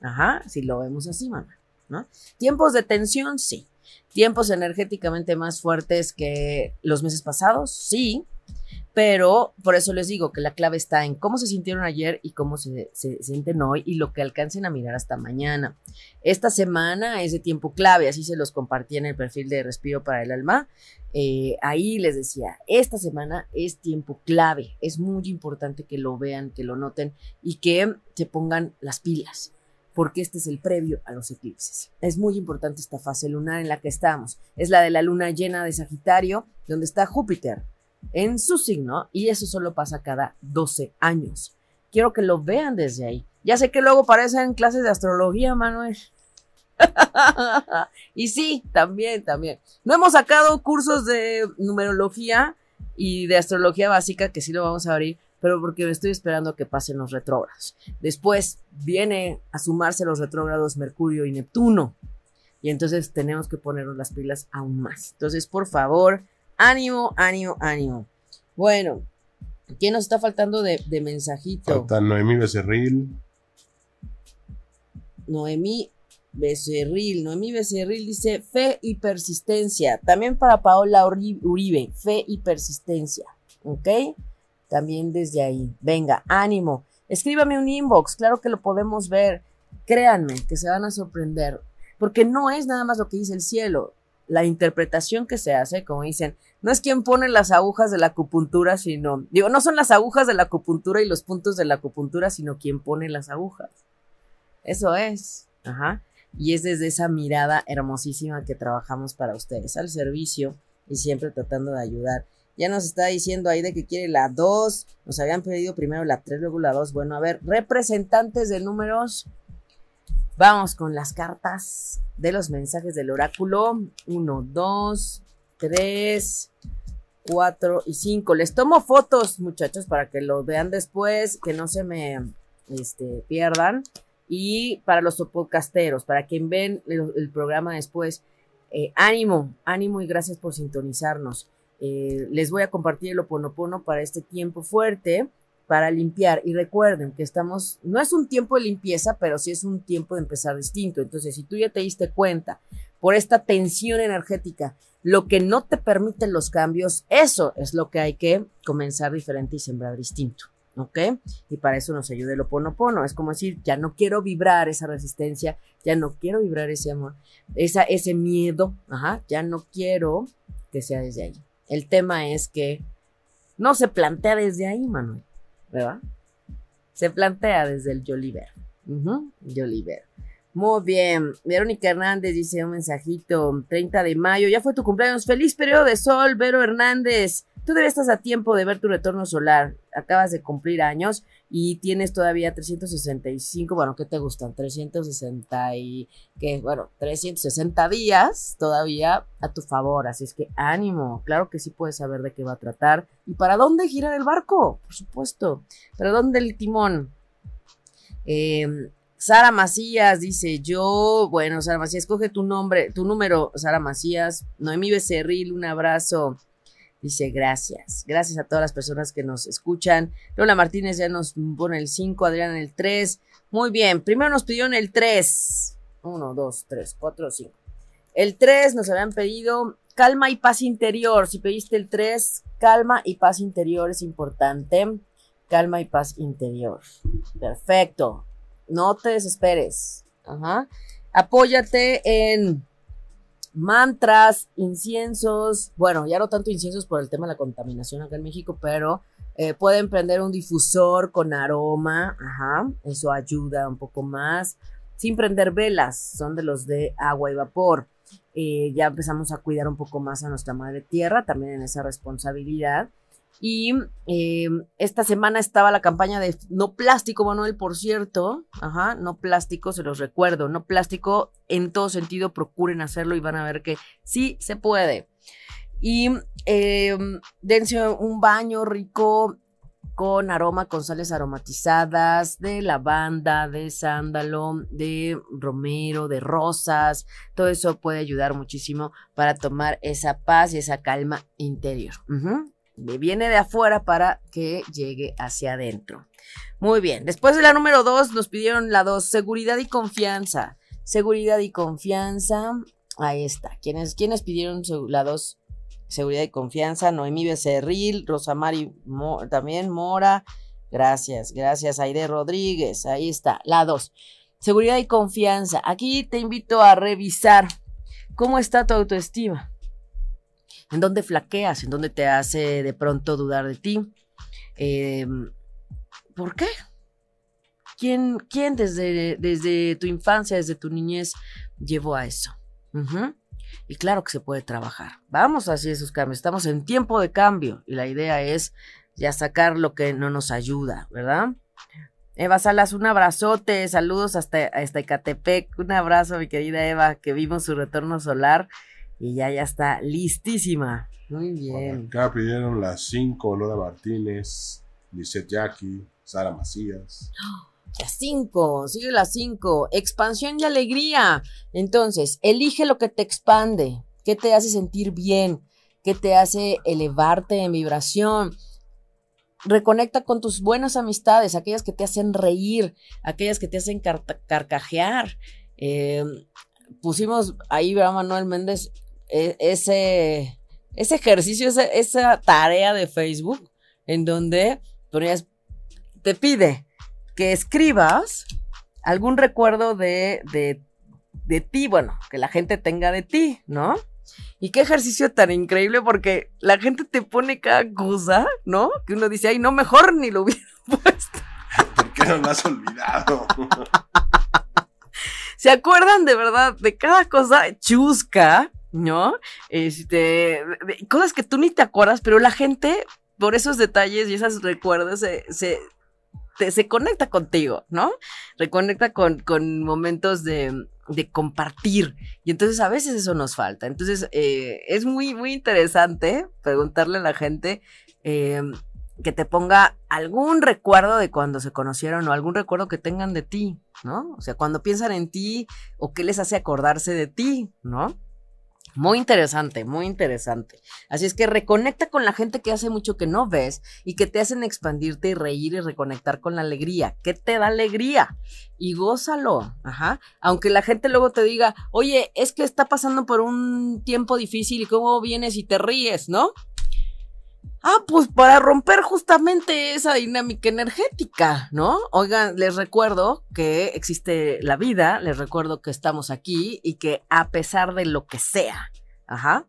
Ajá, si lo vemos así, mamá, ¿no? Tiempos de tensión, sí. Tiempos energéticamente más fuertes que los meses pasados, sí. Pero por eso les digo que la clave está en cómo se sintieron ayer y cómo se, sienten hoy y lo que alcancen a mirar hasta mañana. Esta semana es de tiempo clave, así se los compartí en el perfil de Respiro para el Alma. Eh, ahí les decía, esta semana es tiempo clave, es muy importante que lo vean, que lo noten y que se pongan las pilas porque este es el previo a los eclipses. Es muy importante esta fase lunar en la que estamos. Es la de la luna llena de Sagitario, donde está Júpiter en su signo y eso solo pasa cada 12 años. Quiero que lo vean desde ahí. Ya sé que luego parecen clases de astrología, Manuel. [laughs] y sí, también, también. No hemos sacado cursos de numerología y de astrología básica, que sí lo vamos a abrir, pero porque estoy esperando que pasen los retrógrados. Después viene a sumarse los retrógrados Mercurio y Neptuno. Y entonces tenemos que ponernos las pilas aún más. Entonces, por favor, ánimo, ánimo, ánimo. Bueno, ¿quién nos está faltando de, de mensajito? Falta Noemí Becerril. Noemí Becerril. Noemí Becerril dice fe y persistencia. También para Paola Uribe, fe y persistencia. ¿Ok? También desde ahí. Venga, ánimo. Escríbame un inbox, claro que lo podemos ver. Créanme que se van a sorprender, porque no es nada más lo que dice el cielo, la interpretación que se hace, como dicen, no es quien pone las agujas de la acupuntura, sino, digo, no son las agujas de la acupuntura y los puntos de la acupuntura, sino quien pone las agujas. Eso es. Ajá y es desde esa mirada hermosísima que trabajamos para ustedes, al servicio y siempre tratando de ayudar. Ya nos está diciendo ahí de que quiere la 2, nos habían pedido primero la 3, luego la 2. Bueno, a ver, representantes de números, vamos con las cartas de los mensajes del oráculo. 1, 2, 3, 4 y 5. Les tomo fotos, muchachos, para que lo vean después, que no se me este, pierdan. Y para los podcasteros, para quien ven el, programa después, eh, ánimo, ánimo y gracias por sintonizarnos. Eh, les voy a compartir el oponopono para este tiempo fuerte, para limpiar. Y recuerden que estamos, no es un tiempo de limpieza, pero sí es un tiempo de empezar distinto. Entonces, si tú ya te diste cuenta por esta tensión energética, lo que no te permiten los cambios, eso es lo que hay que comenzar diferente y sembrar distinto. ¿ok? Y para eso nos ayuda el oponopono. Es como decir, ya no quiero vibrar esa resistencia, ya no quiero vibrar ese amor, esa, ese miedo, ajá, ya no quiero que sea desde ahí. El tema es que no se plantea desde ahí, Manuel, ¿verdad? Se plantea desde el Joliver. Joliver. Muy bien. Verónica Hernández dice un mensajito, 30 de mayo, ya fue tu cumpleaños. Feliz periodo de sol, Vero Hernández. Tú debes estar a tiempo de ver tu retorno solar. Acabas de cumplir años y tienes todavía 365, bueno, ¿qué te gustan? 360 y, ¿qué? Bueno, 360 días todavía a tu favor. Así es que ánimo. Claro que sí puedes saber de qué va a tratar. ¿Y para dónde girar el barco? Por supuesto. ¿Para dónde el timón? Eh, Sara Macías dice, yo, bueno, Sara Macías, coge tu nombre, tu número, Sara Macías. Noemí Becerril, un abrazo. Dice, gracias. Gracias a todas las personas que nos escuchan. Lola Martínez ya nos pone el 5, Adrián el 3. Muy bien, primero nos pidieron el 3. 1, 2, 3, 4, 5. El 3 nos habían pedido calma y paz interior. Si pediste el 3, calma y paz interior es importante. Calma y paz interior. Perfecto. No te desesperes. Ajá. Apóyate en mantras, inciensos, bueno, ya no tanto inciensos por el tema de la contaminación acá en México, pero eh, pueden prender un difusor con aroma, ajá, eso ayuda un poco más, sin prender velas, son de los de agua y vapor. Eh, ya empezamos a cuidar un poco más a nuestra madre tierra, también en esa responsabilidad. Y eh, esta semana estaba la campaña de no plástico, Manuel, por cierto. Ajá, no plástico, se los recuerdo. No plástico en todo sentido, procuren hacerlo y van a ver que sí se puede. Y eh, dense un baño rico con aroma, con sales aromatizadas, de lavanda, de sándalo, de romero, de rosas. Todo eso puede ayudar muchísimo para tomar esa paz y esa calma interior viene de afuera para que llegue hacia adentro. Muy bien, después de la número dos nos pidieron la dos, seguridad y confianza. Seguridad y confianza, ahí está. ¿Quiénes, quiénes pidieron la dos? Seguridad y confianza, Noemí Becerril, Rosamari también, Mora. Gracias, gracias, Aide Rodríguez, ahí está, la dos. Seguridad y confianza. Aquí te invito a revisar cómo está tu autoestima en dónde flaqueas, en dónde te hace de pronto dudar de ti. Em, ¿Por qué? ¿Quién, quién desde, desde, tu infancia, desde tu niñez, llevó a eso? Y claro que se puede trabajar. Vamos hacia esos cambios. Estamos en tiempo de cambio y la idea es ya sacar lo que no nos ayuda, ¿verdad? Eva Salas, un abrazote, saludos hasta, hasta Ecatepec, un abrazo mi querida Eva, que vimos su retorno solar y ya, ya está listísima. Muy bien. acá pidieron las 5, Lola Martínez. Lisette Jackie, Sara Macías. [gasps] Las cinco, sigue las cinco. Expansión y alegría. Entonces, elige lo que te expande, qué te hace sentir bien, qué te hace elevarte en vibración. Reconecta con tus buenas amistades, aquellas que te hacen reír, aquellas que te hacen carcajear. Eh, pusimos ahí, ¿verdad, Manuel Méndez? E, ese, ese ejercicio, esa, esa tarea de Facebook, en donde ponías, te pide que escribas algún recuerdo de, de, de ti, bueno, que la gente tenga de ti, ¿no? Y qué ejercicio tan increíble porque la gente te pone cada cosa, ¿no? Que uno dice, ay, no, mejor ni lo hubiera [laughs] puesto. ¿Por qué no lo has olvidado? [laughs] ¿Se acuerdan de verdad de cada cosa chusca, ¿no? Este, cosas que tú ni te acuerdas, pero la gente, por esos detalles y esos recuerdos, se, se, se conecta contigo, ¿no? Reconecta con, con momentos de, de, compartir. Y entonces a veces eso nos falta. Entonces eh, es muy, muy interesante preguntarle a la gente. Eh, que te ponga algún recuerdo de cuando se conocieron o algún recuerdo que tengan de ti, ¿no? O sea, cuando piensan en ti o qué les hace acordarse de ti, ¿no? Muy interesante, muy interesante. Así es que reconecta con la gente que hace mucho que no ves y que te hacen expandirte y reír y reconectar con la alegría. ¿Qué te da alegría? Y gózalo. Ajá. Aunque la gente luego te diga, oye, es que está pasando por un tiempo difícil y cómo vienes y te ríes, ¿no? Ah, pues para romper justamente esa dinámica energética, ¿no? Oigan, les recuerdo que existe la vida, les recuerdo que estamos aquí y que a pesar de lo que sea, ajá,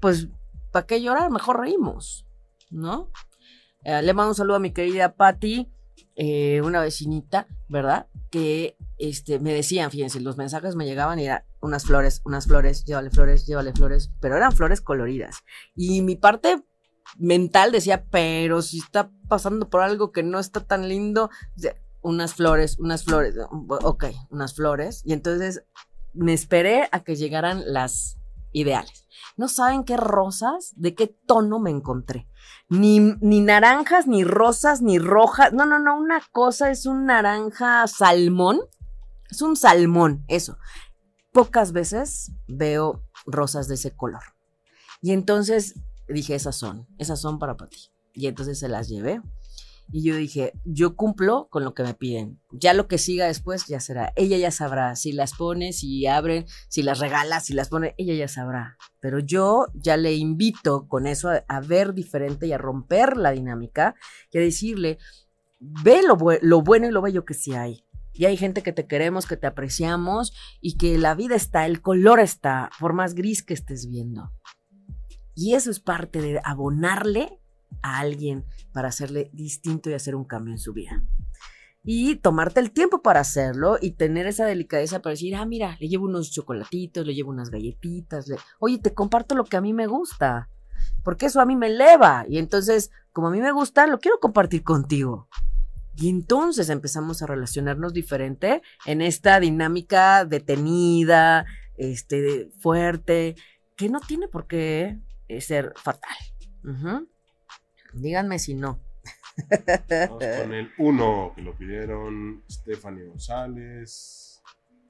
pues, ¿para qué llorar? Mejor reímos, ¿no? Eh, le mando un saludo a mi querida Patti, eh, una vecinita, ¿verdad? Que este, me decían, fíjense, los mensajes me llegaban y eran unas flores, unas flores, llévale flores, llévale flores, pero eran flores coloridas. Y mi parte mental decía, pero si está pasando por algo que no está tan lindo, unas flores, unas flores, ok, unas flores. Y entonces me esperé a que llegaran las ideales. No saben qué rosas, de qué tono me encontré. Ni, ni naranjas, ni rosas, ni rojas. No, no, no, una cosa es un naranja salmón. Es un salmón, eso. Pocas veces veo rosas de ese color. Y entonces dije, esas son, esas son para Pati. Y entonces se las llevé. Y yo dije, yo cumplo con lo que me piden. Ya lo que siga después ya será. Ella ya sabrá si las pone, si abren, si las regala, si las pone, ella ya sabrá. Pero yo ya le invito con eso a, ver diferente y a romper la dinámica y a decirle, ve lo, lo bueno y lo bello que sí hay. Y hay gente que te queremos, que te apreciamos y que la vida está, el color está, por más gris que estés viendo. Y eso es parte de abonarle a alguien para hacerle distinto y hacer un cambio en su vida. Y tomarte el tiempo para hacerlo y tener esa delicadeza para decir, ah, mira, le llevo unos chocolatitos, le llevo unas galletitas, le... oye, te comparto lo que a mí me gusta, porque eso a mí me eleva. Y entonces, como a mí me gusta, lo quiero compartir contigo. Y entonces empezamos a relacionarnos diferente en esta dinámica detenida, este, fuerte, que no tiene por qué ser fatal. Díganme si no. Vamos con el 1 que lo pidieron Stephanie González.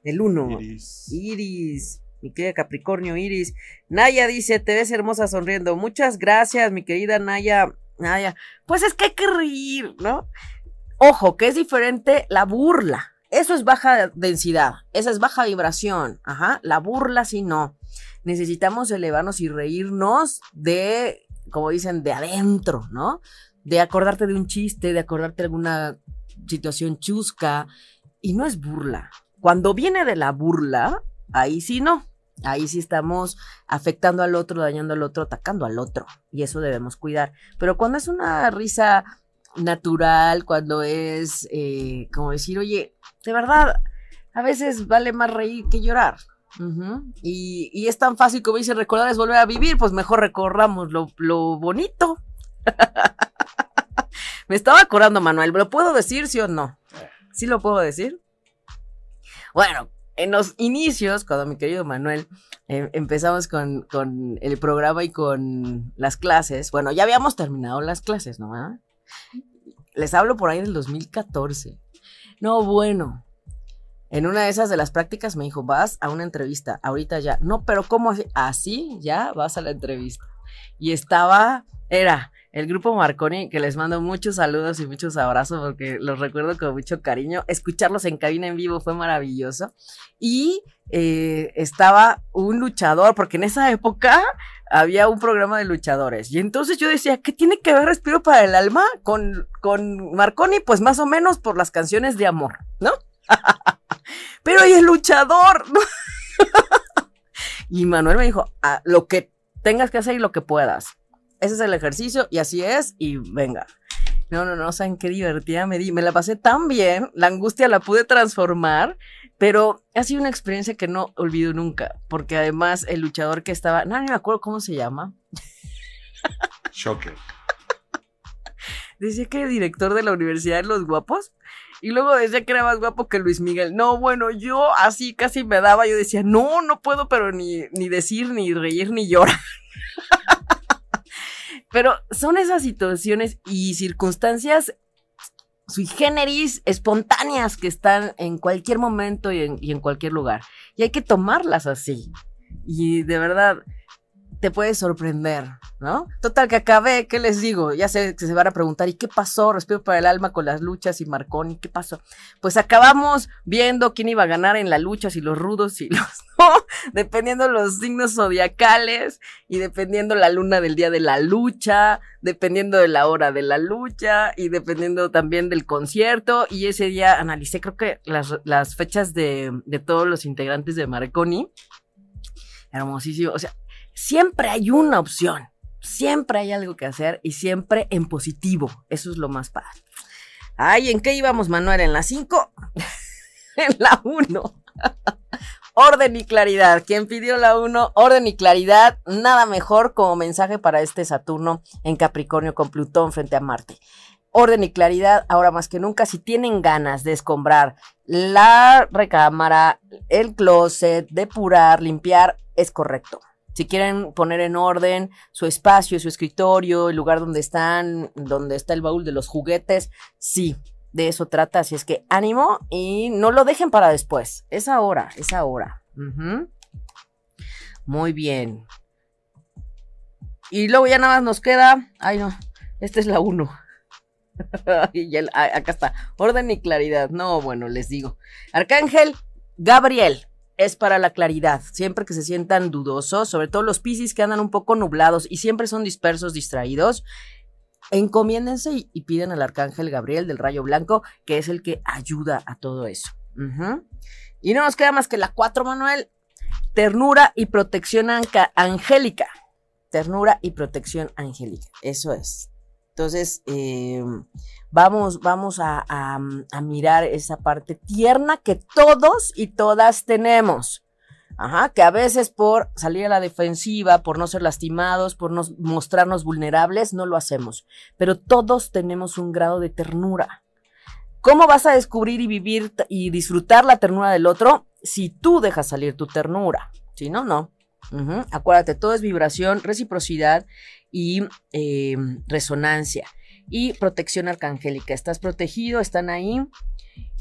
El 1. Iris. Iris. Mi querida Capricornio Iris. Naya dice, te ves hermosa sonriendo. Muchas gracias, mi querida Naya. Naya. Pues es que hay que reír, ¿no? Ojo, que es diferente la burla. Eso es baja densidad. Esa es baja vibración. Ajá. La burla sí no necesitamos elevarnos y reírnos de, como dicen, de adentro, ¿no? De acordarte de un chiste, de acordarte de alguna situación chusca. Y no es burla. Cuando viene de la burla, ahí sí no. Ahí sí estamos afectando al otro, dañando al otro, atacando al otro. Y eso debemos cuidar. Pero cuando es una risa natural, cuando es eh, como decir, oye, de verdad, a veces vale más reír que llorar y, es tan fácil como dice, recordar es volver a vivir, pues mejor recorramos lo, bonito. [laughs] Me estaba acordando, Manuel, ¿lo puedo decir, sí o no? ¿Sí lo puedo decir? Bueno, en los inicios, cuando mi querido Manuel eh, empezamos con, con, el programa y con las clases, bueno, ya habíamos terminado las clases, ¿no? Les hablo por ahí del 2014. No, bueno. En una de esas de las prácticas me dijo, vas a una entrevista, ahorita ya. No, pero ¿cómo así? Ya vas a la entrevista. Y estaba, era el grupo Marconi, que les mando muchos saludos y muchos abrazos porque los recuerdo con mucho cariño. Escucharlos en cabina en vivo fue maravilloso. Y eh, estaba un luchador, porque en esa época había un programa de luchadores. Y entonces yo decía, ¿qué tiene que ver Respiro para el Alma con, con Marconi? Pues más o menos por las canciones de amor, ¿no? [laughs] Pero ahí es luchador. y Manuel me dijo, ah, lo que tengas que hacer y lo que puedas. Ese es el ejercicio y así es y venga. No, no, no, saben qué divertida me di. Me la pasé tan bien, la angustia la pude transformar, pero ha sido una experiencia que no olvido nunca, porque además el luchador que estaba, no, no me acuerdo cómo se llama. Shocker. Decía que era director de la Universidad de los Guapos y luego decía que era más guapo que Luis Miguel. No, bueno, yo así casi me daba, yo decía, no, no puedo, pero ni, ni decir, ni reír, ni llorar. [laughs] Pero son esas situaciones y circunstancias sui generis, espontáneas que están en cualquier momento y en, y en, cualquier lugar. Y hay que tomarlas así. Y de verdad, te puede sorprender, ¿no? Total, que acabé, ¿qué les digo? Ya sé que se van a preguntar, ¿y qué pasó? Respiro para el alma con las luchas y Marconi, ¿qué pasó? Pues acabamos viendo quién iba a ganar en la lucha, si los rudos y los [laughs] no, dependiendo los signos zodiacales y dependiendo la luna del día de la lucha, dependiendo de la hora de la lucha y dependiendo también del concierto. Y ese día analicé, creo que las, las fechas de, de todos los integrantes de Marconi. Hermosísimo, o sea, siempre hay una opción, siempre hay algo que hacer y siempre en positivo. Eso es lo más padre. Ay, ¿en qué íbamos, Manuel? ¿En la 5? [laughs] en la 1. [laughs] orden y claridad. Quien pidió la 1, orden y claridad. Nada mejor como mensaje para este Saturno en Capricornio con Plutón frente a Marte. Orden y claridad, ahora más que nunca, si tienen ganas de escombrar la recámara, el closet, depurar, limpiar, es correcto. Si quieren poner en orden su espacio, su escritorio, el lugar donde están, donde está el baúl de los juguetes, sí, de eso trata. Así es que ánimo y no lo dejen para después. Es ahora, es ahora. Muy bien. Y luego ya nada más nos queda. Ay, no. Esta es la 1. [laughs] y acá está. Orden y claridad. No, bueno, les digo. Arcángel Gabriel es para la claridad. Siempre que se sientan dudosos, sobre todo los piscis que andan un poco nublados y siempre son dispersos, distraídos, encomiéndense y, piden al arcángel Gabriel del Rayo Blanco, que es el que ayuda a todo eso. Y no nos queda más que la 4, Manuel. Ternura y protección angélica. Ternura y protección angélica. Eso es. Entonces, eh, vamos, vamos a, mirar esa parte tierna que todos y todas tenemos. Ajá, que a veces por salir a la defensiva, por no ser lastimados, por no mostrarnos vulnerables, no lo hacemos. Pero todos tenemos un grado de ternura. ¿Cómo vas a descubrir y vivir y disfrutar la ternura del otro si tú dejas salir tu ternura? Si no, no. Acuérdate, todo es vibración, reciprocidad y eh, resonancia y protección arcangélica. Estás protegido, están ahí.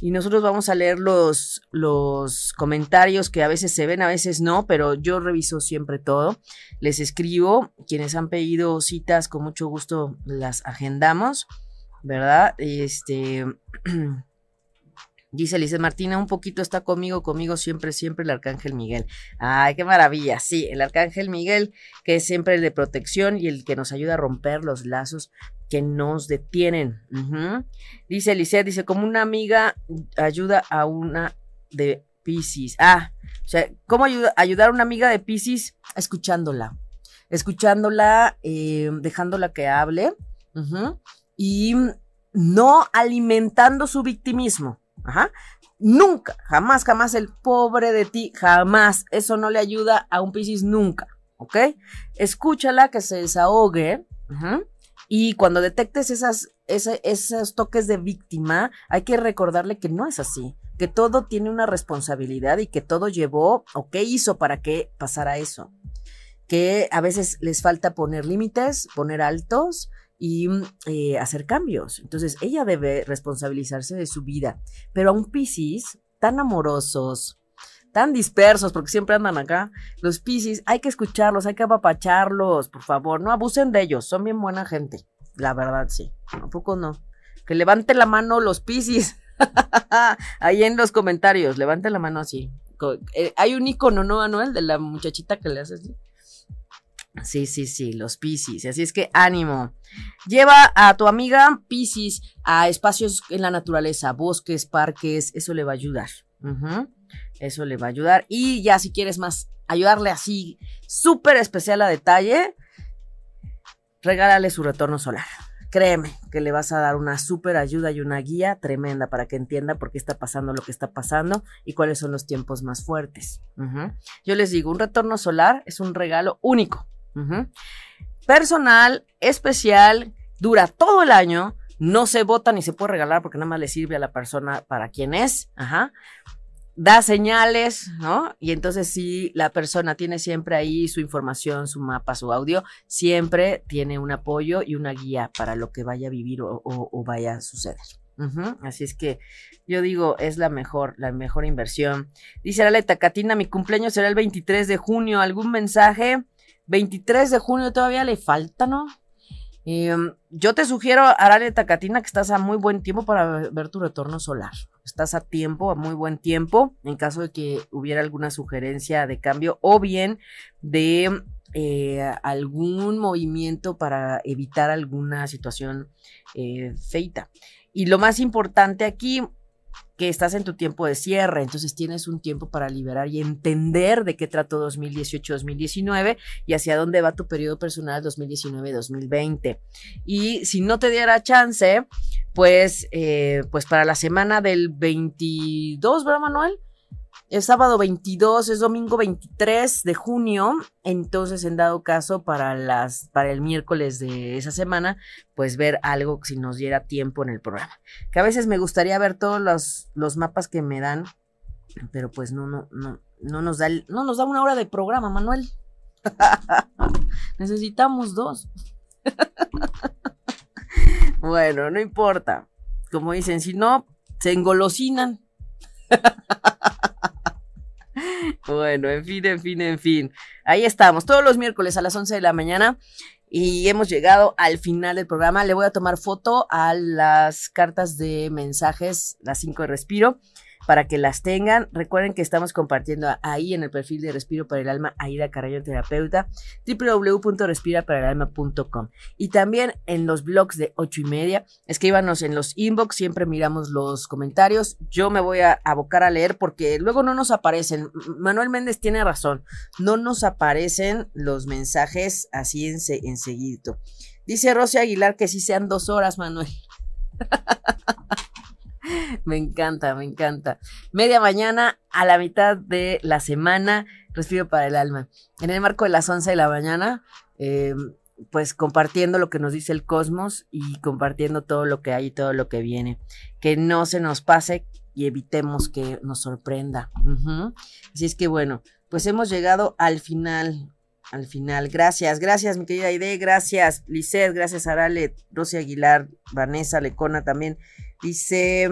Y nosotros vamos a leer los, los comentarios que a veces se ven, a veces no, pero yo reviso siempre todo. Les escribo. Quienes han pedido citas, con mucho gusto las agendamos, ¿verdad? Este. [clears throat] Dice Lice Martina, un poquito está conmigo, conmigo siempre, siempre el Arcángel Miguel. Ay, qué maravilla. Sí, el Arcángel Miguel, que es siempre el de protección y el que nos ayuda a romper los lazos que nos detienen. Dice Lisette, dice, como una amiga ayuda a una de Pisces. Ah, o sea, ¿cómo ayuda, ayudar a una amiga de Pisces? Escuchándola. Escuchándola, eh, dejándola que hable. Y no alimentando su victimismo. Ajá. Nunca, jamás, jamás el pobre de ti, jamás. Eso no le ayuda a un Piscis nunca, ¿ok? Escúchala que se desahogue. Y cuando detectes esas, ese, esos toques de víctima, hay que recordarle que no es así, que todo tiene una responsabilidad y que todo llevó o qué hizo para que pasara eso. Que a veces les falta poner límites, poner altos y eh, hacer cambios. Entonces, ella debe responsabilizarse de su vida. Pero a un Piscis tan amorosos, tan dispersos, porque siempre andan acá, los Piscis, hay que escucharlos, hay que apapacharlos, por favor, no abusen de ellos, son bien buena gente, la verdad sí, tampoco no. Que levante la mano los Piscis. [laughs] Ahí en los comentarios, levante la mano así. Eh, hay un icono, ¿no, Manuel? De la muchachita que le hace así. Sí, sí, sí, los Piscis. Así es que ánimo. Lleva a tu amiga Piscis a espacios en la naturaleza, bosques, parques, eso le va a ayudar. Eso le va a ayudar. Y ya si quieres más, ayudarle así, súper especial a detalle, regálale su retorno solar. Créeme que le vas a dar una súper ayuda y una guía tremenda para que entienda por qué está pasando lo que está pasando y cuáles son los tiempos más fuertes. Yo les digo, un retorno solar es un regalo único Personal, especial, dura todo el año, no se vota ni se puede regalar porque nada más le sirve a la persona para quien es. Da señales, ¿no? Y entonces si la persona tiene siempre ahí su información, su mapa, su audio, siempre tiene un apoyo y una guía para lo que vaya a vivir o, vaya a suceder. Así es que yo digo, es la mejor, la mejor inversión. Dice la Leta Catina, mi cumpleaños será el 23 de junio. ¿Algún mensaje? 23 de junio todavía le falta, ¿no? Em, yo te sugiero, Arale Tacatina, que estás a muy buen tiempo para ver tu retorno solar. Estás a tiempo, a muy buen tiempo, en caso de que hubiera alguna sugerencia de cambio o bien de eh, algún movimiento para evitar alguna situación eh, feita. Y lo más importante aquí, que estás en tu tiempo de cierre, entonces tienes un tiempo para liberar y entender de qué trató 2018-2019 y hacia dónde va tu periodo personal 2019-2020. Y si no te diera chance, pues, eh, pues para la semana del 22, ¿verdad, Manuel? Es sábado 22, es domingo 23 de junio, entonces en dado caso para las para el miércoles de esa semana, pues ver algo si nos diera tiempo en el programa. Que a veces me gustaría ver todos los, los mapas que me dan, pero pues no no no no nos da no nos da una hora de programa, Manuel. [laughs] Necesitamos dos. [laughs] bueno, no importa. Como dicen, si no se engolosinan. [laughs] Bueno, en fin, en fin, en fin. Ahí estamos, todos los miércoles a las 11 de la mañana y hemos llegado al final del programa. Le voy a tomar foto a las cartas de mensajes, las 5 de respiro para que las tengan. Recuerden que estamos compartiendo ahí en el perfil de Respiro para el Alma, Aida Carrillo Terapeuta, www.respiraparaelalma.com. Y también en los blogs de ocho y media, escríbanos en los inbox, siempre miramos los comentarios. Yo me voy a abocar a leer porque luego no nos aparecen. Manuel Méndez tiene razón, no nos aparecen los mensajes así en, enseguida. Dice Rosy Aguilar que sí sean dos horas, Manuel. [laughs] [laughs] me encanta, me encanta. Media mañana a la mitad de la semana, respiro para el alma. En el marco de las 11 de la mañana, em, pues compartiendo lo que nos dice el cosmos y compartiendo todo lo que hay y todo lo que viene. Que no se nos pase y evitemos que nos sorprenda. Así es que bueno, pues hemos llegado al final. Al final, gracias, gracias mi querida Aide, gracias Lisset, gracias Arale, Rosy Aguilar, Vanessa Lecona también, Dice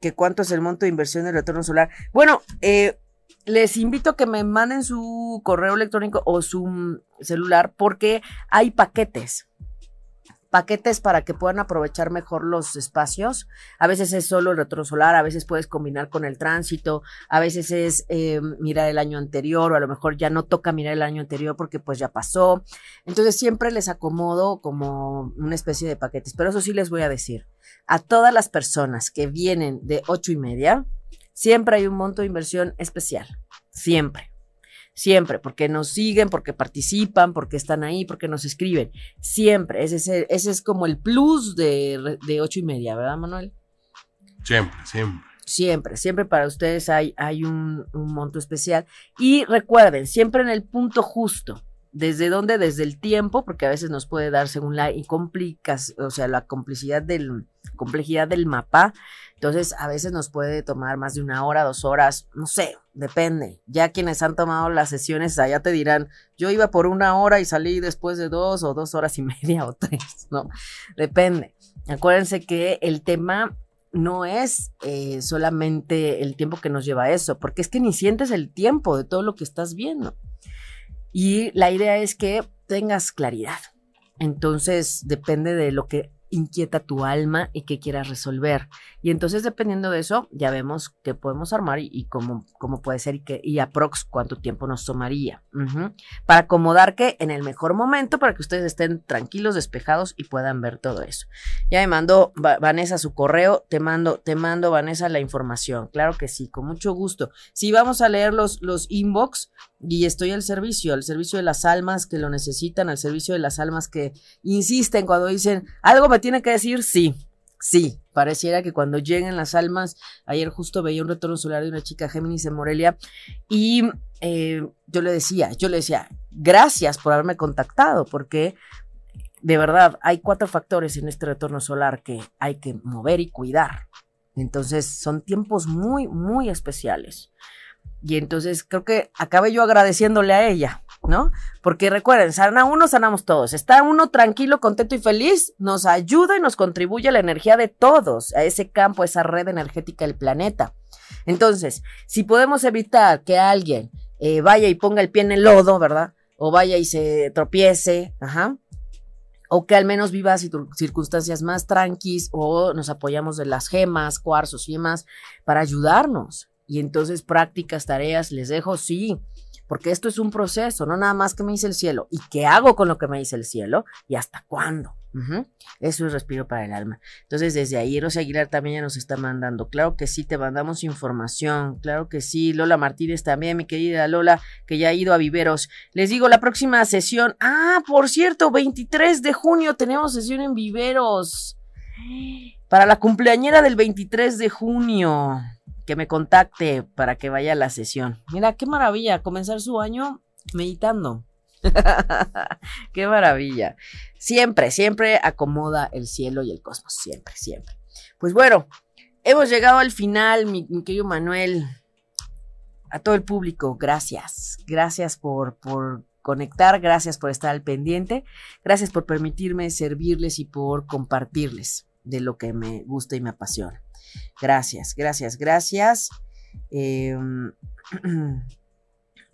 que cuánto es el monto de inversión del retorno solar. Bueno, eh, les invito a que me manden su correo electrónico o su celular porque hay paquetes paquetes para que puedan aprovechar mejor los espacios. A veces es solo el retorno solar, a veces puedes combinar con el tránsito, a veces es eh, mirar el año anterior o a lo mejor ya no toca mirar el año anterior porque pues ya pasó. Entonces siempre les acomodo como una especie de paquetes, pero eso sí les voy a decir. A todas las personas que vienen de ocho y media, siempre hay un monto de inversión especial. Siempre siempre, porque nos siguen, porque participan, porque están ahí, porque nos escriben, siempre, ese es, ese es como el plus de, de ocho y media, ¿verdad, Manuel? Siempre, siempre. Siempre, siempre para ustedes hay, hay un, un monto especial. Y recuerden, siempre en el punto justo, ¿Desde dónde? Desde el tiempo, porque a veces nos puede dar según la o sea, la complicidad del, complejidad del mapa. Entonces, a veces nos puede tomar más de una hora, dos horas, no sé, depende. Ya quienes han tomado las sesiones allá te dirán, yo iba por una hora y salí después de dos o dos horas y [laughs] media o tres, ¿no? Depende. Acuérdense que el tema no es eh, solamente el tiempo que nos lleva a eso, porque es que ni sientes el tiempo de todo lo que estás viendo. Y la idea es que tengas claridad. Entonces, depende de lo que inquieta tu alma y que quieras resolver. Y entonces, dependiendo de eso, ya vemos qué podemos armar y, cómo, cómo, puede ser y, que, y aprox cuánto tiempo nos tomaría. Para acomodar que en el mejor momento, para que ustedes estén tranquilos, despejados y puedan ver todo eso. Ya me mandó Vanessa su correo, te mando, te mando, Vanessa, la información. Claro que sí, con mucho gusto. Si vamos a leer los, los inbox, y estoy al servicio, al servicio de las almas que lo necesitan, al servicio de las almas que insisten cuando dicen, algo me tiene que decir, sí, sí, pareciera que cuando lleguen las almas, ayer justo veía un retorno solar de una chica Géminis en Morelia y eh, yo le decía, yo le decía, gracias por haberme contactado, porque de verdad hay cuatro factores en este retorno solar que hay que mover y cuidar. Entonces son tiempos muy, muy especiales. Y entonces creo que acabé yo agradeciéndole a ella, ¿no? Porque recuerden, sana uno, sanamos todos. Está uno tranquilo, contento y feliz, nos ayuda y nos contribuye a la energía de todos, a ese campo, a esa red energética del planeta. Entonces, si podemos evitar que alguien eh, vaya y ponga el pie en el lodo, ¿verdad? O vaya y se tropiece, ajá. O que al menos viva circunstancias más tranquis o nos apoyamos de las gemas, cuarzos y demás para ayudarnos. Y entonces prácticas, tareas, les dejo, sí, porque esto es un proceso, no nada más que me dice el cielo. ¿Y qué hago con lo que me dice el cielo? ¿Y hasta cuándo? Eso es respiro para el alma. Entonces, desde ahí, Rosa Aguilar también ya nos está mandando. Claro que sí, te mandamos información. Claro que sí. Lola Martínez también, mi querida Lola, que ya ha ido a Viveros. Les digo, la próxima sesión. Ah, por cierto, 23 de junio tenemos sesión en Viveros. Para la cumpleañera del 23 de junio que me contacte para que vaya a la sesión. Mira, qué maravilla, comenzar su año meditando. [laughs] qué maravilla. Siempre, siempre acomoda el cielo y el cosmos, siempre, siempre. Pues bueno, hemos llegado al final, mi, querido Manuel. A todo el público, gracias. Gracias por, por conectar, gracias por estar al pendiente, gracias por permitirme servirles y por compartirles de lo que me gusta y me apasiona. Gracias, gracias, gracias. Em, [clears throat]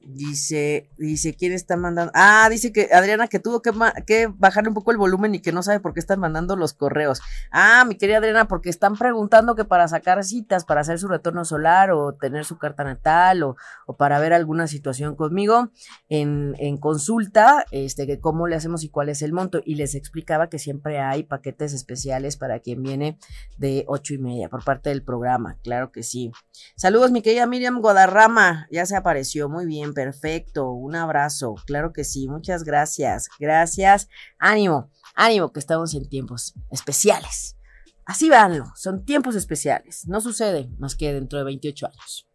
Dice, dice, ¿quién está mandando? Ah, dice que Adriana que tuvo que, que bajar un poco el volumen y que no sabe por qué están mandando los correos. Ah, mi querida Adriana, porque están preguntando que para sacar citas, para hacer su retorno solar o tener su carta natal o, o para ver alguna situación conmigo en, en, consulta, este, que cómo le hacemos y cuál es el monto. Y les explicaba que siempre hay paquetes especiales para quien viene de ocho y media por parte del programa. Claro que sí. Saludos, mi querida Miriam Guadarrama, ya se apareció, muy perfecto. Un abrazo. Claro que sí. Muchas gracias. Gracias. Ánimo, ánimo que estamos en tiempos especiales. Así vanlo. Son tiempos especiales. No sucede más que dentro de 28 años.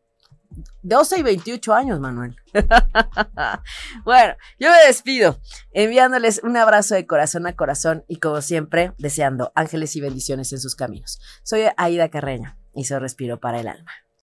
12 y 28 años, Manuel. [laughs] bueno, yo me despido enviándoles un abrazo de corazón a corazón y como siempre, deseando ángeles y bendiciones en sus caminos. Soy Aida Carreño y soy Respiro para el Alma.